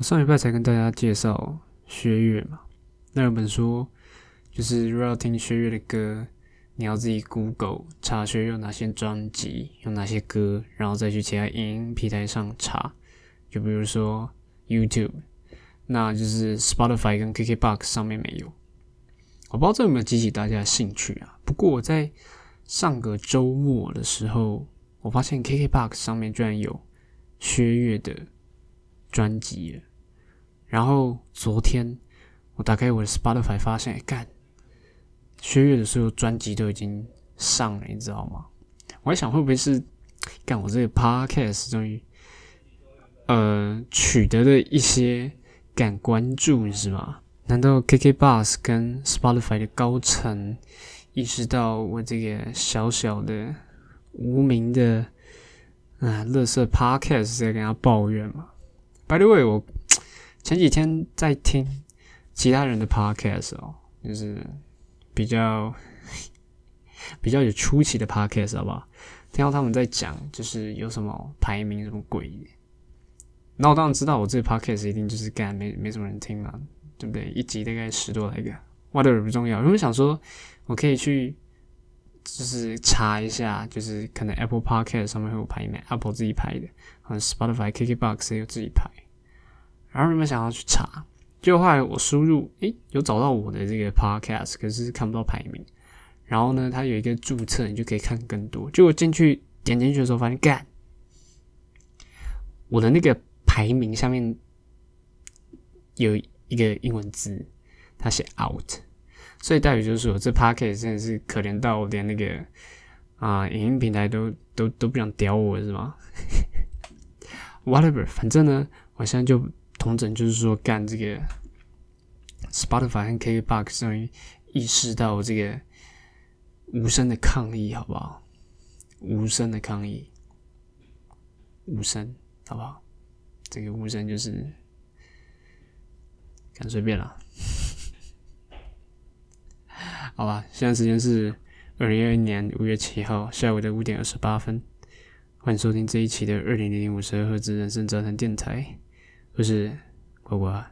上礼拜才跟大家介绍薛岳嘛，那有本书就是如果要听薛岳的歌，你要自己 Google 查薛有哪些专辑，有哪些歌，然后再去其他音平台上查，就比如说 YouTube，那就是 Spotify 跟 KKBox 上面没有。我不知道这有没有激起大家的兴趣啊？不过我在上个周末的时候，我发现 KKBox 上面居然有薛岳的专辑了。然后昨天我打开我的 Spotify，发现干薛岳的所有专辑都已经上了，你知道吗？我还想会不会是干我这个 Podcast 终于呃取得了一些敢关注是吗？难道 KK Bus 跟 Spotify 的高层意识到我这个小小的无名的啊乐色 Podcast 在跟他抱怨吗？By the way，我。前几天在听其他人的 podcast 哦，就是比较 比较有出奇的 podcast，好不好？听到他们在讲，就是有什么排名什么鬼，那我当然知道，我这 podcast 一定就是干没没什么人听嘛，对不对？一集大概十多来个，whatever 不重要。因为想说，我可以去就是查一下，就是可能 Apple Podcast 上面会有排名，Apple 自己排的，可能 Spotify、KKBox 也有自己排。然后你们想要去查，就后来我输入，诶，有找到我的这个 podcast，可是看不到排名。然后呢，它有一个注册，你就可以看更多。就我进去点进去的时候，发现干，我的那个排名下面有一个英文字，它写 out，所以代表就是说，这 podcast 真的是可怜到连那个啊影音平台都都都不想屌我是吗？Whatever，反正呢，我现在就。同整就是说，干这个 Spotify 和 KKBox 终于意识到这个无声的抗议，好不好？无声的抗议，无声，好不好？这个无声就是干随便了，好吧？现在时间是二零二一年五月七号下午的五点二十八分，欢迎收听这一期的二零零零五十二赫兹人生杂谈电台。就是果果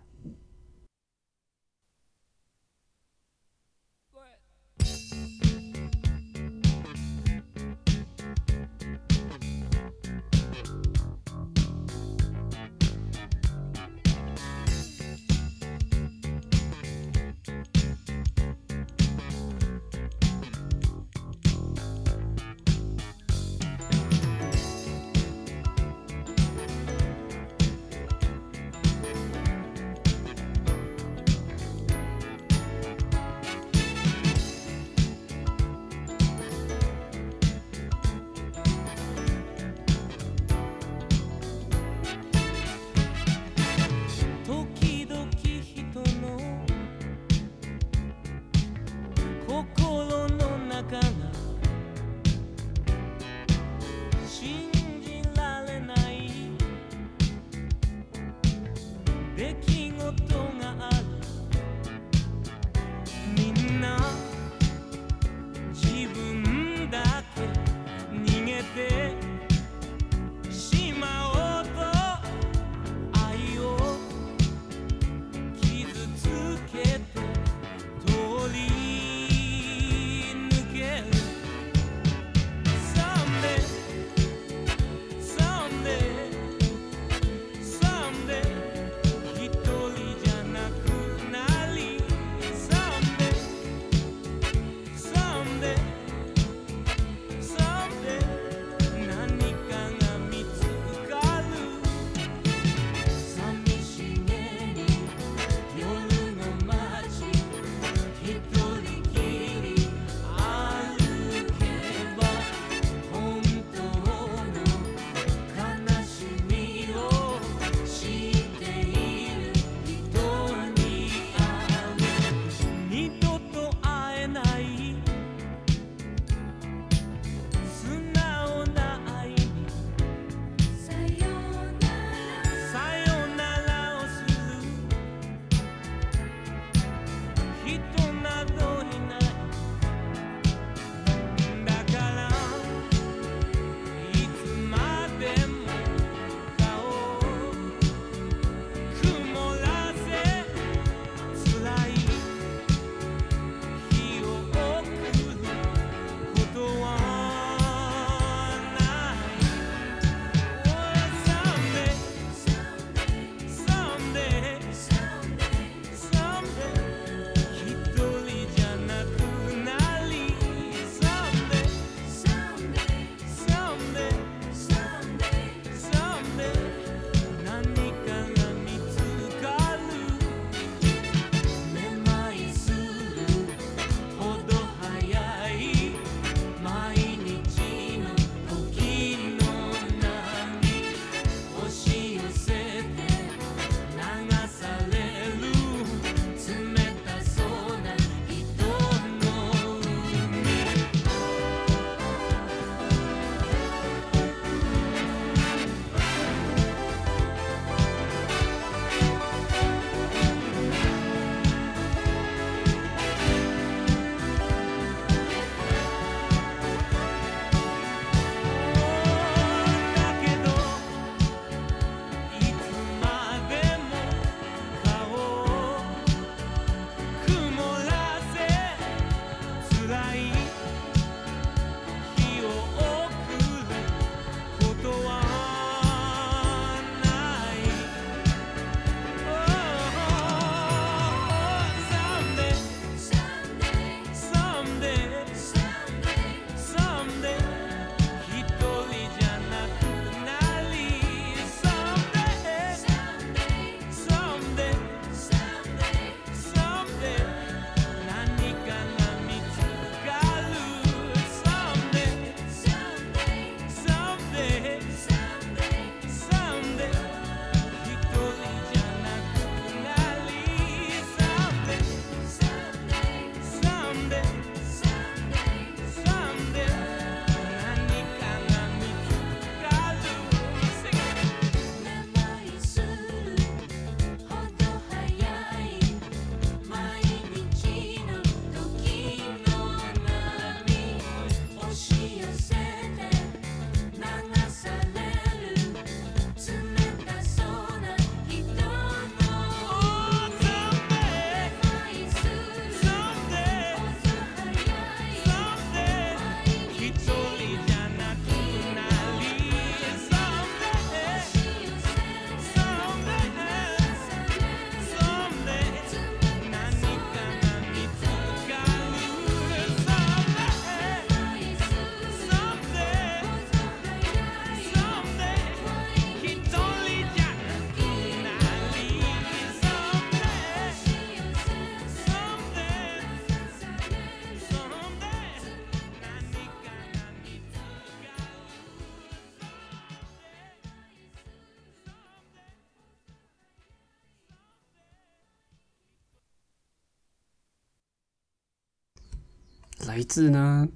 来自呢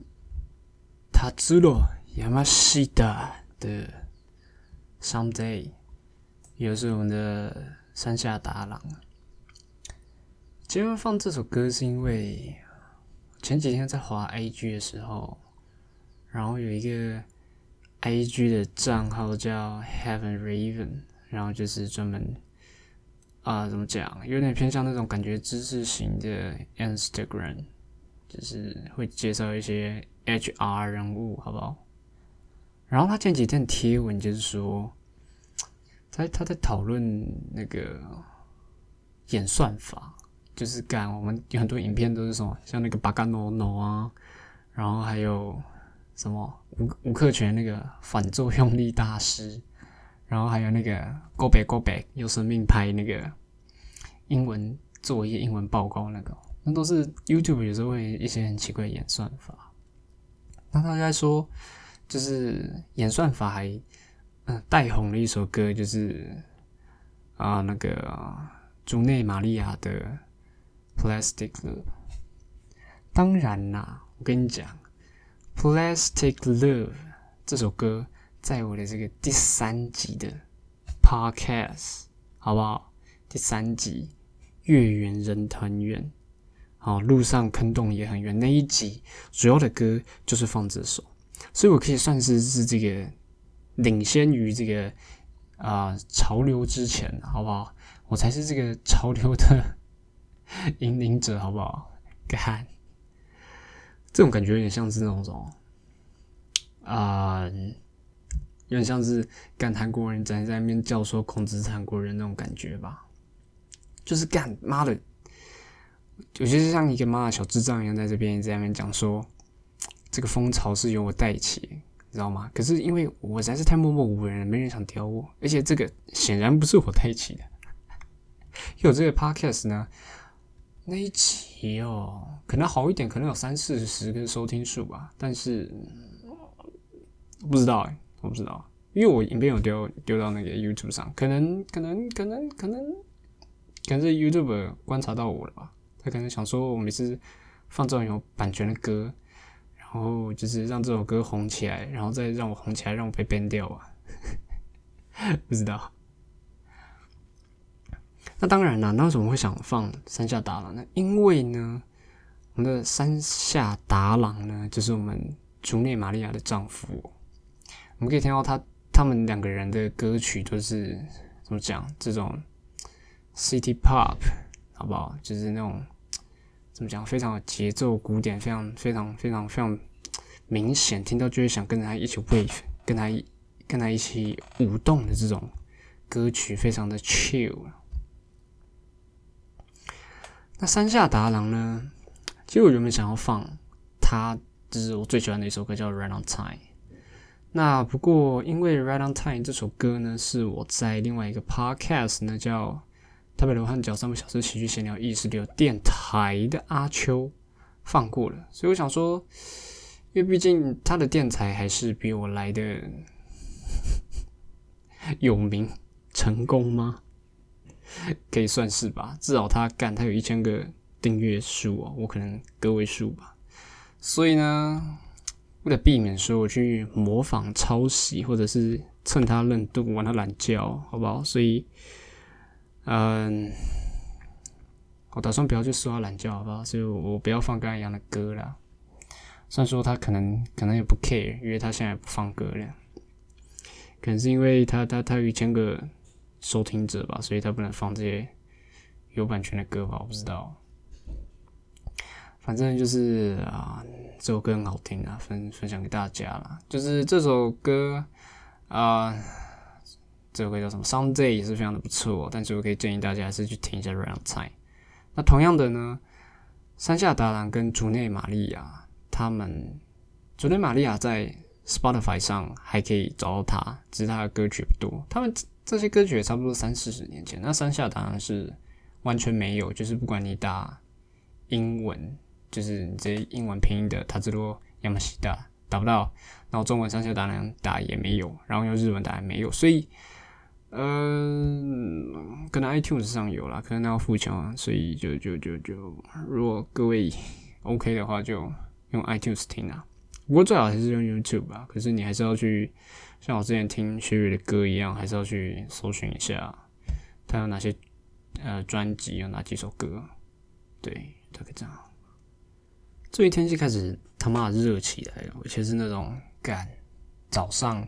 塔兹罗亚马西达的 Someday，也是我们的山下达郎。今天放这首歌是因为前几天在滑 IG 的时候，然后有一个 IG 的账号叫 Heaven Raven，然后就是专门啊怎么讲，有点偏向那种感觉知识型的 Instagram。就是会介绍一些 HR 人物，好不好？然后他前几天贴文就是说，在他在讨论那个演算法，就是干我们有很多影片都是什么，像那个巴嘎诺诺啊，然后还有什么吴吴克全那个反作用力大师，然后还有那个 Go Back Go Back 用生命拍那个英文作业、英文报告那个。那都是 YouTube 有时候会一些很奇怪的演算法。那他在说，就是演算法还嗯带红了一首歌，就是啊那个竹内玛利亚的 Plastic Love。当然啦，我跟你讲，Plastic Love 这首歌在我的这个第三集的 Podcast 好不好？第三集月圆人团圆。哦，路上坑洞也很远。那一集主要的歌就是放这首，所以我可以算是是这个领先于这个啊潮流之前，好不好？我才是这个潮流的引领者，好不好？干，这种感觉有点像是那种什么啊，有点像是干韩国人站在那边教唆控制韩国人那种感觉吧？就是干妈的。我觉得像一个妈的小智障一样，在这边在那边讲说，这个风潮是由我带起，你知道吗？可是因为我实在是太默默无闻了，没人想屌我，而且这个显然不是我带起的。有这个 podcast 呢，那一期哦，可能好一点，可能有三四十个收听数吧，但是不知道哎，我不知道，因为我影片有丢丢到那个 YouTube 上，可能可能可能可能可能是 YouTube 观察到我了吧。他可能想说，我每次放这种有版权的歌，然后就是让这首歌红起来，然后再让我红起来，让我被 ban 掉啊？不知道。那当然了，那为什么会想放山下达郎呢？因为呢，我们的山下达郎呢，就是我们竹内玛利亚的丈夫。我们可以听到他他们两个人的歌曲，都是怎么讲？这种 city pop，好不好？就是那种。怎么讲？非常有节奏，鼓点非常非常非常非常明显，听到就会想跟他一起 wave，跟他一跟他一起舞动的这种歌曲，非常的 chill。那山下达郎呢？其实我原本想要放他，就是我最喜欢的一首歌，叫《Right on Time》。那不过因为《Right on Time》这首歌呢，是我在另外一个 podcast 呢叫。台北罗汉角三个小时喜剧闲聊意识流电台的阿秋放过了，所以我想说，因为毕竟他的电台还是比我来的 有名成功吗？可以算是吧，至少他干他有一千个订阅数哦，我可能个位数吧。所以呢，为了避免说我去模仿抄袭，或者是蹭他热度玩他懒觉，好不好？所以。嗯，我打算不要去说他懒觉，好不好？所以我不要放跟他一样的歌了。虽然说他可能可能也不 care，因为他现在不放歌了。可能是因为他他他有一千个收听者吧，所以他不能放这些有版权的歌吧？我不知道。反正就是啊，这首歌很好听啊，分分享给大家了。就是这首歌啊。这首歌叫什么？Someday 也是非常的不错，但是我可以建议大家还是去听一下《Round Time》。那同样的呢，山下达郎跟竹内玛利亚，他们竹内玛利亚在 Spotify 上还可以找到他，只是他的歌曲不多。他们这些歌曲也差不多三四十年前。那山下达郎是完全没有，就是不管你打英文，就是你这英文拼音的他这多亚马西达打不到，然后中文山下达郎打也没有，然后用日文打也没有，所以。嗯，可能 iTunes 上有啦，可能要付钱啊，所以就就就就，如果各位 OK 的话，就用 iTunes 听啊。不过最好还是用 YouTube 吧。可是你还是要去，像我之前听薛岳的歌一样，还是要去搜寻一下他有哪些呃专辑，有哪几首歌。对，大概这样。最近天气开始他妈热起来了，而且是那种干早上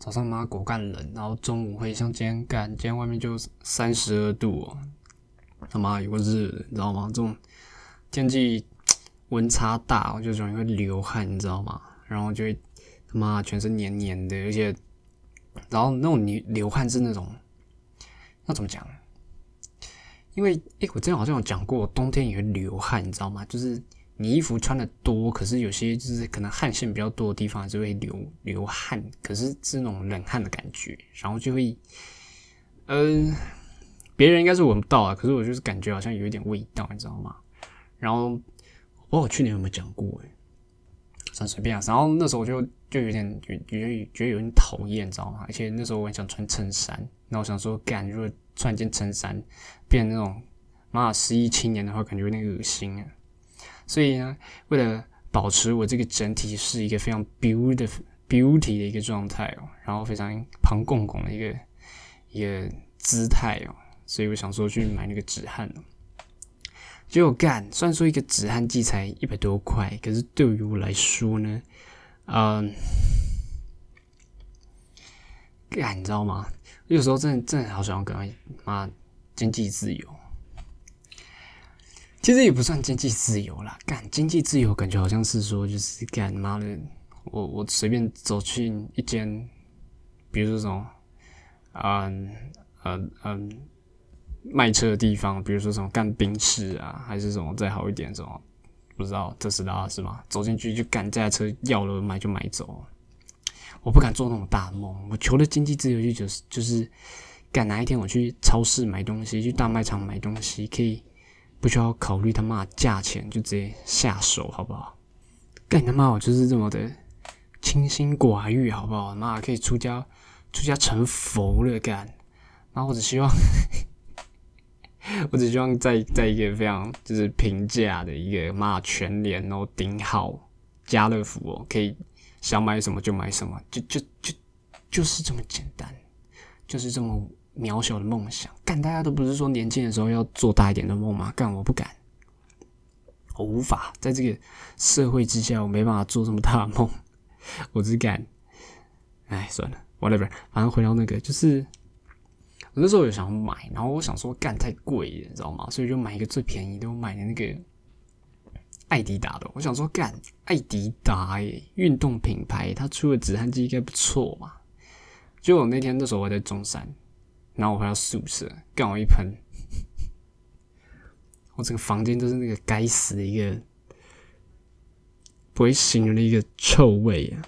早上妈果干冷，然后中午会像今天干，今天外面就三十二度，他妈有个日，你知道吗？这种天气。温差大，我就容易会流汗，你知道吗？然后就会他妈全身黏黏的，而且，然后那种流流汗是那种，那怎么讲？因为诶，我之前好像有讲过，冬天也会流汗，你知道吗？就是你衣服穿的多，可是有些就是可能汗腺比较多的地方就会流流汗，可是是那种冷汗的感觉，然后就会，呃，别人应该是闻不到啊，可是我就是感觉好像有一点味道，你知道吗？然后。我去年有没有讲过？哎，算随便啊。然后那时候我就就有点觉觉得觉得有点讨厌，你知道吗？而且那时候我很想穿衬衫，那我想说，干如果穿一件衬衫变那种妈十一青年的话，感觉有点恶心啊。所以呢，为了保持我这个整体是一个非常 beautiful beauty 的一个状态哦，然后非常庞公公的一个一个姿态哦，所以我想说去买那个止汗哦。就干，虽然说一个止汗剂才一百多块，可是对于我来说呢，嗯，干，你知道吗？有时候真的真的好想要赶妈经济自由。其实也不算经济自由啦，干经济自由感觉好像是说就是干妈的，我我随便走去一间，比如说什么，嗯嗯嗯。卖车的地方，比如说什么干冰室啊，还是什么再好一点什么，不知道特斯拉是吗？走进去就干这台车要了买就买走，我不敢做那种大梦。我求的经济自由就是就是干哪一天我去超市买东西，去大卖场买东西，可以不需要考虑他妈价钱，就直接下手，好不好？干他妈我就是这么的清心寡欲，好不好？妈可以出家出家成佛了干，然后我只希望。我只希望在在一个非常就是平价的一个妈全联然后顶好家乐福哦，可以想买什么就买什么，就就就就是这么简单，就是这么渺小的梦想。干，大家都不是说年轻的时候要做大一点的梦吗？干，我不敢，我无法在这个社会之下，我没办法做这么大的梦，我只敢，哎，算了，whatever，反正回到那个就是。我那时候有想买，然后我想说干太贵了，你知道吗？所以就买一个最便宜的，我买的那个艾迪达的。我想说干艾迪达诶，运动品牌，它出的止汗剂应该不错嘛。就我那天那时候我在中山，然后我回到宿舍，干我一盆，我整个房间都是那个该死的一个不会形容的一个臭味啊。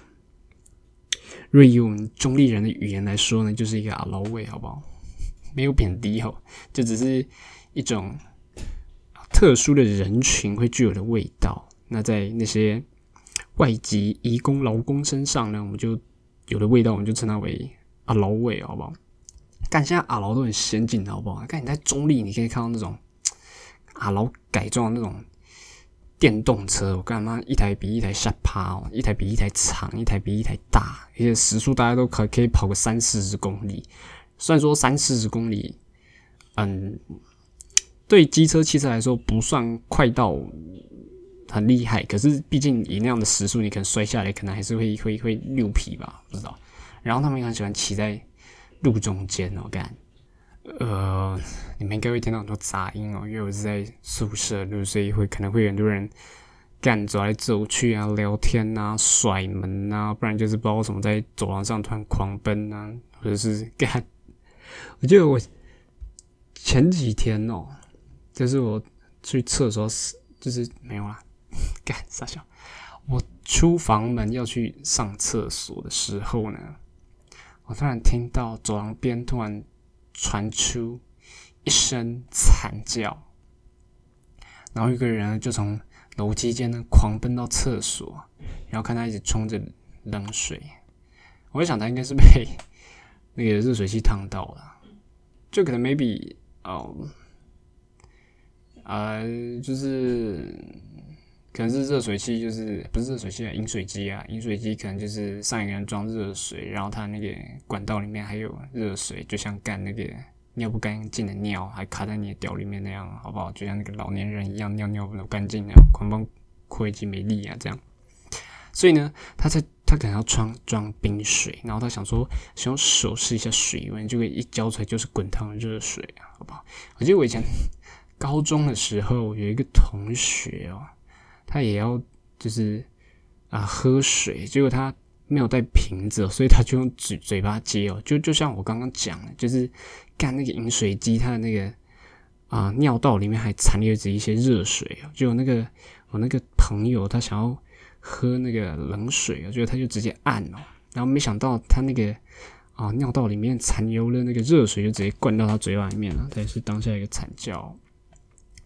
若以我们中立人的语言来说呢，就是一个阿劳味，好不好？没有贬低哦，就只是一种特殊的人群会具有的味道。那在那些外籍移工劳工身上呢，我们就有的味道，我们就称它为阿劳味，好不好？干现在阿劳都很先进，好不好？看你在中立，你可以看到那种 阿劳改装那种电动车，我干嘛一台比一台下趴哦，一台比一台长，一台比一台大，而且时速大家都可可以跑个三四十公里。虽然说三四十公里，嗯，对机车、汽车来说不算快到很厉害，可是毕竟以那样的时速，你可能摔下来，可能还是会会会溜皮吧，不知道。然后他们也很喜欢骑在路中间哦，干，呃，你们应该会听到很多杂音哦，因为我是在宿舍，所以会可能会很多人干走来走去啊，聊天啊，甩门啊，不然就是不知道什么在走廊上突然狂奔啊，或者是干。我记得我前几天哦，就是我去厕所，就是没有啦，干傻笑。我出房门要去上厕所的时候呢，我突然听到走廊边突然传出一声惨叫，然后一个人就从楼梯间呢狂奔到厕所，然后看他一直冲着冷水，我想他应该是被那个热水器烫到了。就可能 maybe 哦，呃，就是可能是热水器，就是不是热水器啊，饮水机啊，饮水机可能就是上一个人装热水，然后他那个管道里面还有热水，就像干那个尿不干净的尿还卡在你的屌里面那样，好不好？就像那个老年人一样尿尿不干净那样，狂崩溃及没力啊，这样。所以呢，他在他可能要装装冰水，然后他想说，想用手试一下水温，就会一浇出来就是滚烫的热水啊，好不好？我记得我以前 高中的时候有一个同学哦。他也要就是啊喝水，结果他没有带瓶子，所以他就用嘴嘴巴接哦，就就像我刚刚讲的，就是干那个饮水机，它的那个啊尿道里面还残留着一些热水哦，就那个我那个朋友他想要喝那个冷水，我觉得他就直接按哦，然后没想到他那个啊尿道里面残留的那个热水就直接灌到他嘴巴里面了，他也是当下一个惨叫。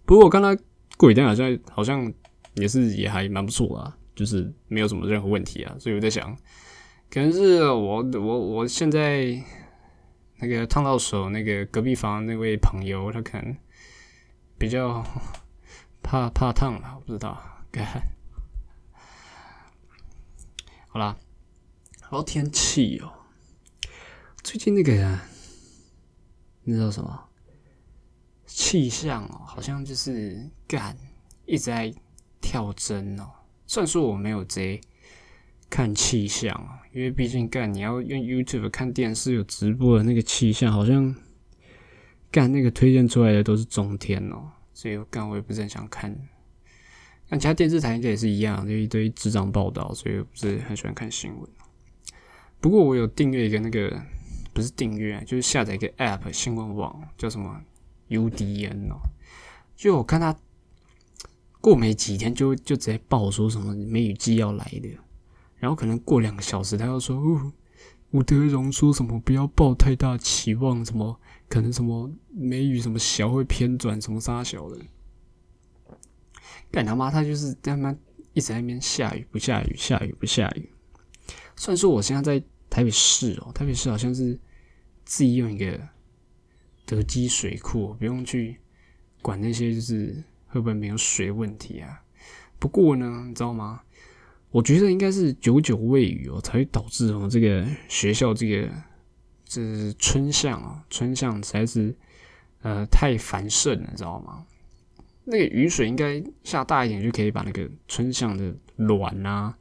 不过我刚才鬼灯好像好像。也是也还蛮不错啊，就是没有什么任何问题啊，所以我在想，可能是我我我现在那个烫到手，那个隔壁房那位朋友他可能比较怕怕烫吧，我不知道。好啦，好天气哦，最近那个你知道什么气象哦，好像就是干一直在。跳针哦，虽然说我没有接看气象啊，因为毕竟干你要用 YouTube 看电视有直播的那个气象，好像干那个推荐出来的都是中天哦，所以干我也不是很想看。但其他电视台应该也是一样，就一堆智障报道，所以不是很喜欢看新闻。不过我有订阅一个那个，不是订阅，就是下载一个 App 新闻网，叫什么 UDN 哦，就我看他。过没几天就就直接报说什么梅雨季要来的，然后可能过两个小时他又说，吴德荣说什么不要抱太大期望，什么可能什么梅雨什么小会偏转什么沙小的，干他妈他就是他妈一直在那边下雨不下雨下雨不下雨。虽然说我现在在台北市哦，台北市好像是自己用一个德基水库，不用去管那些就是。会不会没有水问题啊？不过呢，你知道吗？我觉得应该是久久未雨哦，才会导致我们这个学校这个这春象啊，春象实在是呃太繁盛了，你知道吗？那个雨水应该下大一点，就可以把那个春象的卵啊，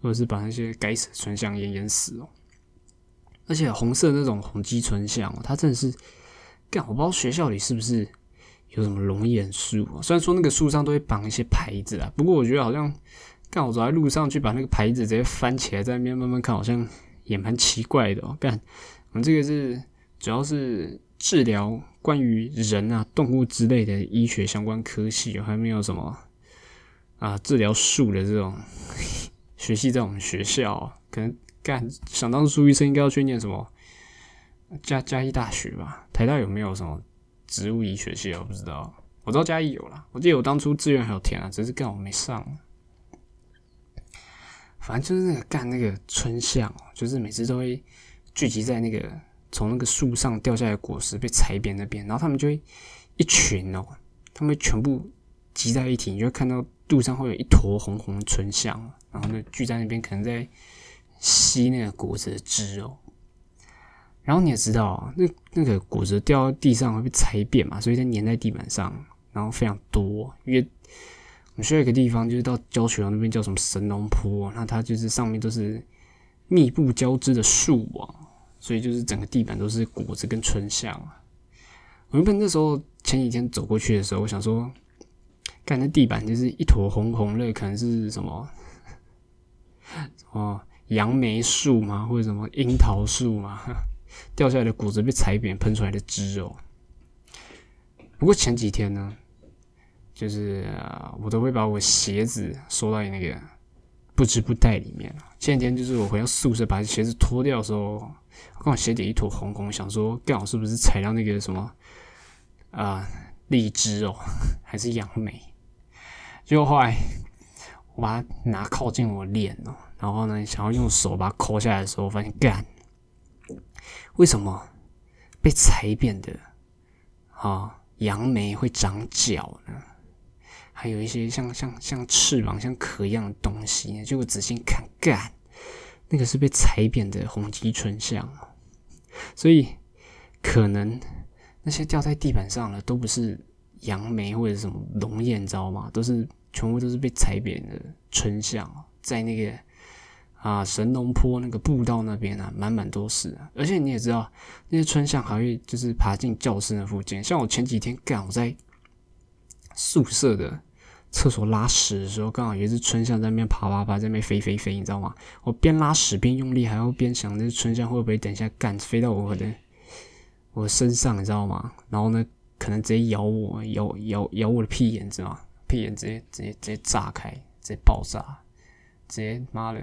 或者是把那些该死的春象淹淹死哦。而且红色那种红基春象，它真的是干，我不知道学校里是不是。有什么龙眼树啊？虽然说那个树上都会绑一些牌子啊，不过我觉得好像，干我走在路上去把那个牌子直接翻起来，在那边慢慢看，好像也蛮奇怪的哦。干，我们这个是主要是治疗关于人啊、动物之类的医学相关科系，还没有什么啊治疗树的这种 学系在我们学校。可能干想当树医生，应该要去念什么嘉嘉义大学吧？台大有没有什么？植物医学系我不知道，我知道嘉义有了。我记得我当初志愿还有填啊，只是刚好没上。反正就是那个干那个春象，就是每次都会聚集在那个从那个树上掉下来的果实被踩扁那边，然后他们就会一群哦，他们全部集在一起，你就会看到路上会有一坨红红的春象，然后呢聚在那边，可能在吸那个果子的汁哦。然后你也知道，那那个果子掉到地上会被踩扁嘛，所以它粘在地板上，然后非常多。因为我们需要一个地方，就是到教学楼那边叫什么神农坡，那它就是上面都是密布交织的树网，所以就是整个地板都是果子跟春象。我原本那时候前几天走过去的时候，我想说，看那地板就是一坨红红的，可能是什么什么杨梅树嘛，或者什么樱桃树嘛？掉下来的果子被踩扁，喷出来的汁哦。不过前几天呢，就是我都会把我鞋子收到那个不织布袋里面。前几天就是我回到宿舍把鞋子脱掉的时候，刚好鞋底一坨红红，想说刚好是不是踩到那个什么啊荔枝哦，还是杨梅？结果后来我把它拿靠近我脸哦，然后呢想要用手把它抠下来的时候，发现干。为什么被踩扁的啊杨梅会长脚呢？还有一些像像像翅膀、像壳一样的东西。结果仔细看，干，那个是被踩扁的红鸡春象。所以可能那些掉在地板上的都不是杨梅或者什么龙眼，知道吗？都是全部都是被踩扁的春象，在那个。啊，神农坡那个步道那边啊，满满都是。而且你也知道，那些春象还会就是爬进教室那附近。像我前几天干，我在宿舍的厕所拉屎的时候，刚好有一只春象在那边爬爬爬，在那边飞飞飞，你知道吗？我边拉屎边用力，还要边想，那春象会不会等一下干飞到我的我身上，你知道吗？然后呢，可能直接咬我，咬咬咬我的屁眼，知道吗？屁眼直接直接直接炸开，直接爆炸，直接妈的！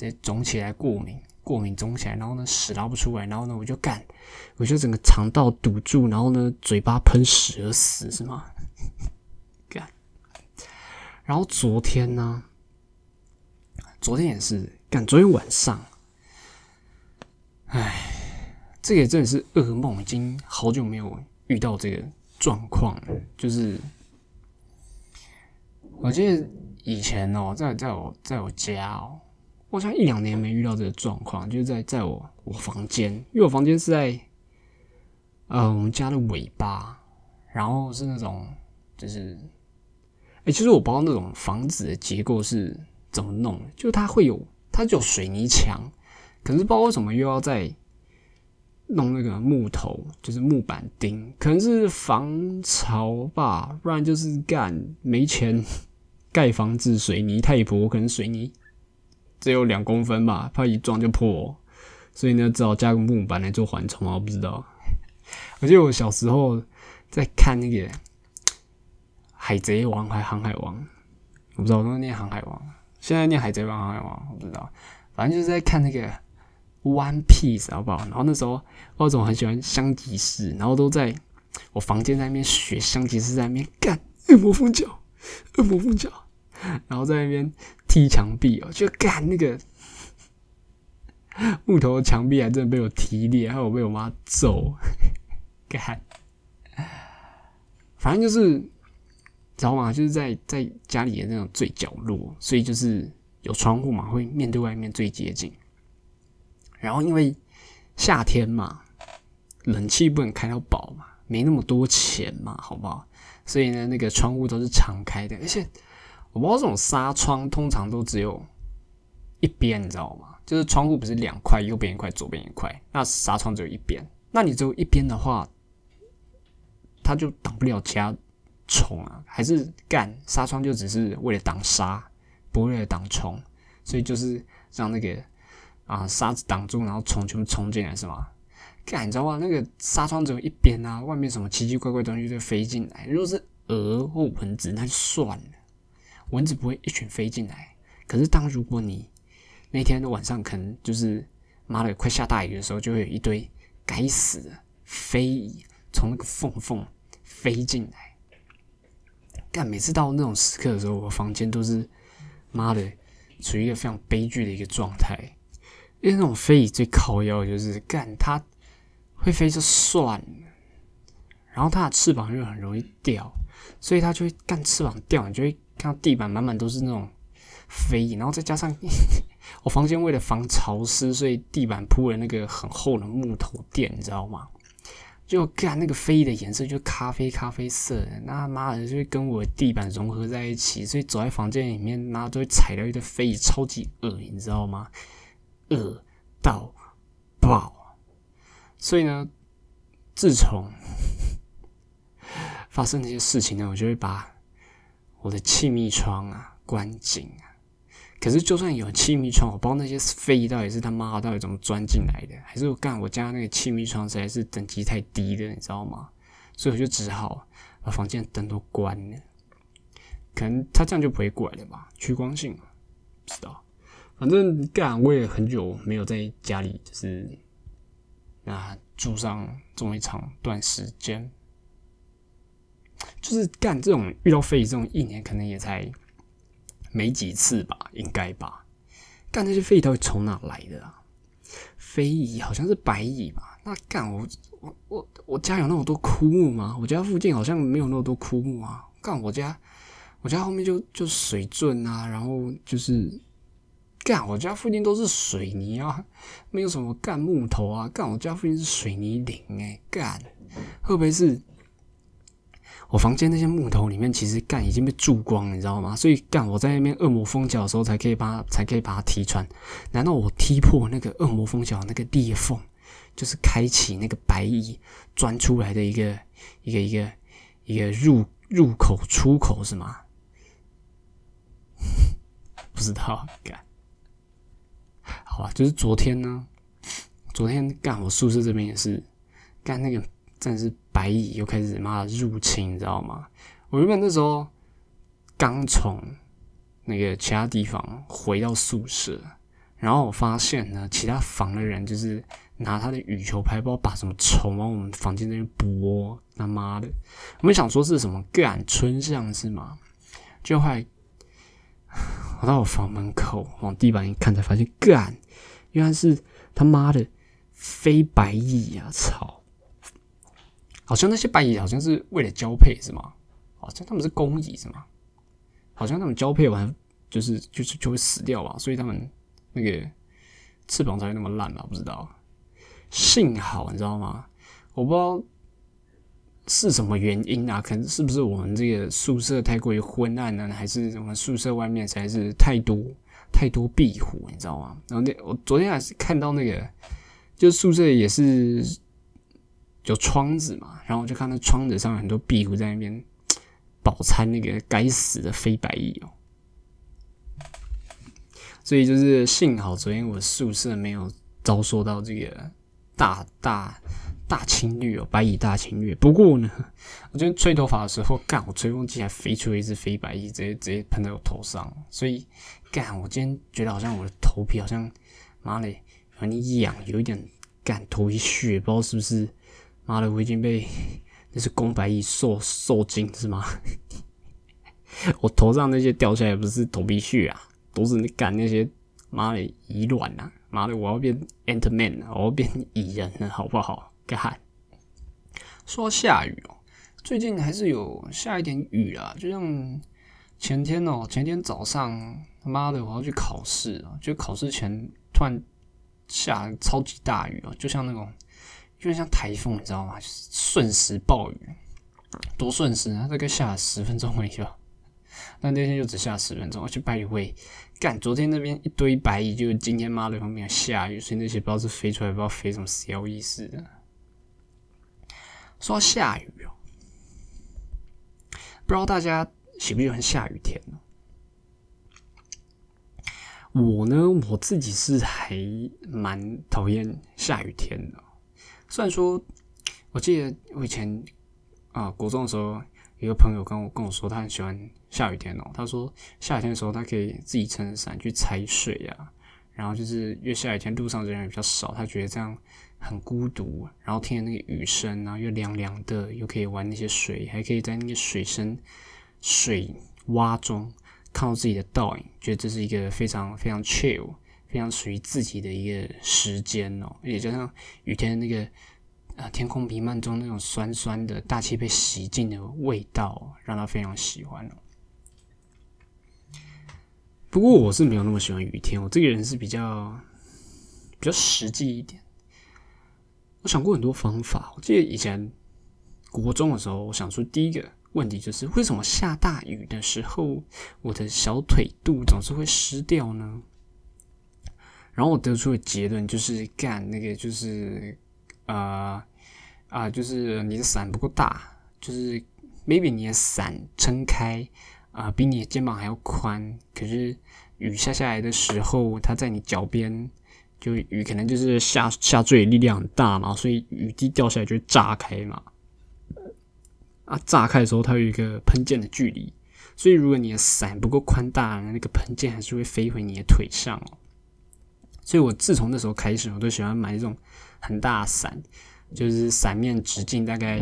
直接肿起来，过敏，过敏肿起来，然后呢，屎拉不出来，然后呢，我就干，我就整个肠道堵住，然后呢，嘴巴喷屎而死，是吗？干。然后昨天呢，昨天也是干，昨天晚上，唉，这个真的是噩梦，已经好久没有遇到这个状况了。就是我记得以前哦，在在我在我家哦。我像一两年没遇到这个状况，就是在在我我房间，因为我房间是在呃我们家的尾巴，然后是那种就是，哎，其实我不知道那种房子的结构是怎么弄，就它会有它就有水泥墙，可是不知道为什么又要再弄那个木头，就是木板钉，可能是防潮吧，不然就是干没钱 盖房子，水泥太薄，可能水泥。只有两公分吧，怕一撞就破，所以呢，只好加个木板来做缓冲啊。我不知道，我记得我小时候在看那个《海贼王》还《航海王》，我不知道我都念《航海王》，现在念《海贼王》《航海王》，我不知道，反正就是在看那个《One Piece》，好不好？然后那时候我总很喜欢香吉士，然后都在我房间在那边学香吉士，在那边干恶魔风脚，恶魔风脚。然后在那边踢墙壁哦，就干那个木头墙壁，还真的被我踢裂，还有被我妈揍，干。反正就是，知道吗？就是在在家里的那种最角落，所以就是有窗户嘛，会面对外面最接近。然后因为夏天嘛，冷气不能开到饱嘛，没那么多钱嘛，好不好？所以呢，那个窗户都是敞开的，而且。我不知道这种纱窗通常都只有一边，你知道吗？就是窗户不是两块，右边一块，左边一块。那纱窗只有一边，那你只有一边的话，它就挡不了其他虫啊。还是干纱窗就只是为了挡沙，不为了挡虫，所以就是让那个啊沙子挡住，然后虫全部冲进来，是吗？干你知道吗？那个纱窗只有一边啊，外面什么奇奇怪怪东西就飞进来。如果是蛾或蚊子，那就算了。蚊子不会一群飞进来，可是当如果你那天晚上可能就是妈的快下大雨的时候，就会有一堆该死的飞蚁从那个缝缝飞进来。但每次到那种时刻的时候，我房间都是妈的处于一个非常悲剧的一个状态，因为那种飞蚁最靠腰就是干它会飞就算了，然后它的翅膀又很容易掉，所以它就会干翅膀掉，你就会。看到地板满满都是那种飞蚁，然后再加上 我房间为了防潮湿，所以地板铺了那个很厚的木头垫，你知道吗？就看那个飞蚁的颜色就咖啡咖啡色的，那妈的就会跟我地板融合在一起，所以走在房间里面，那都会踩到一堆飞蚁，超级恶你知道吗？恶到爆！所以呢，自从 发生这些事情呢，我就会把。我的气密窗啊，关紧啊！可是就算有气密窗，我不知道那些飞到底是他妈到底怎么钻进来的，还是我干我家那个气密窗实在是等级太低了，你知道吗？所以我就只好把房间灯都关了。可能他这样就不会过来了吧？趋光性，不知道。反正干我也很久没有在家里，就是啊住上这么一长段时间。就是干这种遇到飞蚁这种一年可能也才没几次吧，应该吧？干那些飞蚁到底从哪来的啊？飞蚁好像是白蚁吧？那干我我我我家有那么多枯木吗？我家附近好像没有那么多枯木啊。干我家我家后面就就水圳啊，然后就是干，我家附近都是水泥啊，没有什么干木头啊，干我家附近是水泥林哎，干会不会是？我房间那些木头里面，其实干已经被蛀光，你知道吗？所以干我在那边恶魔蜂脚的时候，才可以把，才可以把它踢穿。难道我踢破那个恶魔蜂脚那个裂缝，就是开启那个白蚁钻出来的一个一个一个一个入入口出口是吗？不知道干。好吧，就是昨天呢，昨天干我宿舍这边也是干那个。真是白蚁又开始妈入侵，你知道吗？我原本那时候刚从那个其他地方回到宿舍，然后我发现呢，其他房的人就是拿他的羽球拍，不知道把什么虫往我们房间那边拨，他妈的！我们想说是什么干春象是吗？就后来我到我房门口往地板一看，才发现干，原来是他妈的飞白蚁呀！操！好像那些白蚁好像是为了交配是吗？好像他们是公蚁是吗？好像他们交配完就是就是就会死掉吧，所以他们那个翅膀才会那么烂吧？不知道。幸好你知道吗？我不知道是什么原因啊？可能是不是我们这个宿舍太过于昏暗呢？还是我们宿舍外面才是太多太多壁虎？你知道吗？然后那我昨天还是看到那个，就宿舍也是。有窗子嘛，然后我就看到窗子上很多壁虎在那边饱餐那个该死的飞白蚁哦，所以就是幸好昨天我宿舍没有遭受到这个大大大侵略哦，白蚁大侵略。不过呢，我今天吹头发的时候，干我吹风机还飞出了一只飞白蚁，直接直接喷在我头上，所以干我今天觉得好像我的头皮好像妈嘞有点痒，有一点干头皮屑，不知道是不是。妈的，我已经被那是公白蚁受受惊是吗？我头上那些掉下来不是头皮屑啊，都是你干那些妈的蚁卵啊！妈的，我要变 ant man 我要变蚁人了，好不好？干。说下雨哦，最近还是有下一点雨啊，就像前天哦，前天早上他妈的我要去考试啊，就考试前突然下超级大雨啊，就像那种。就像台风，你知道吗？就是瞬时暴雨，多瞬时啊！大概下了十分钟而已吧。但那天就只下十分钟，而且白蚁会干。昨天那边一堆白蚁，就今天妈的旁边下雨，所以那些不知道是飞出来，不知道飞什么小意思的。说下雨哦，不知道大家喜不喜欢下雨天呢？我呢，我自己是还蛮讨厌下雨天的。虽然说，我记得我以前啊，国中的时候，一个朋友跟我跟我说，他很喜欢下雨天哦。他说，下雨天的时候，他可以自己撑着伞去踩水啊。然后就是越下雨天路上人也比较少，他觉得这样很孤独。然后听着那个雨声然后，又凉凉的，又可以玩那些水，还可以在那个水深、水洼中看到自己的倒影，觉得这是一个非常非常 chill。非常属于自己的一个时间哦，也就像雨天那个啊，天空弥漫中那种酸酸的大气被洗净的味道，让他非常喜欢哦。不过我是没有那么喜欢雨天，我这个人是比较比较实际一点。我想过很多方法，我记得以前国中的时候，我想出第一个问题就是：为什么下大雨的时候，我的小腿肚总是会湿掉呢？然后我得出的结论就是干那个就是啊啊，就是你的伞不够大，就是 maybe 你的伞撑开啊，比你的肩膀还要宽，可是雨下下来的时候，它在你脚边，就雨可能就是下下坠力量很大嘛，所以雨滴掉下来就会炸开嘛。啊，炸开的时候它有一个喷溅的距离，所以如果你的伞不够宽大，那个喷溅还是会飞回你的腿上哦。所以我自从那时候开始，我都喜欢买那种很大伞，就是伞面直径大概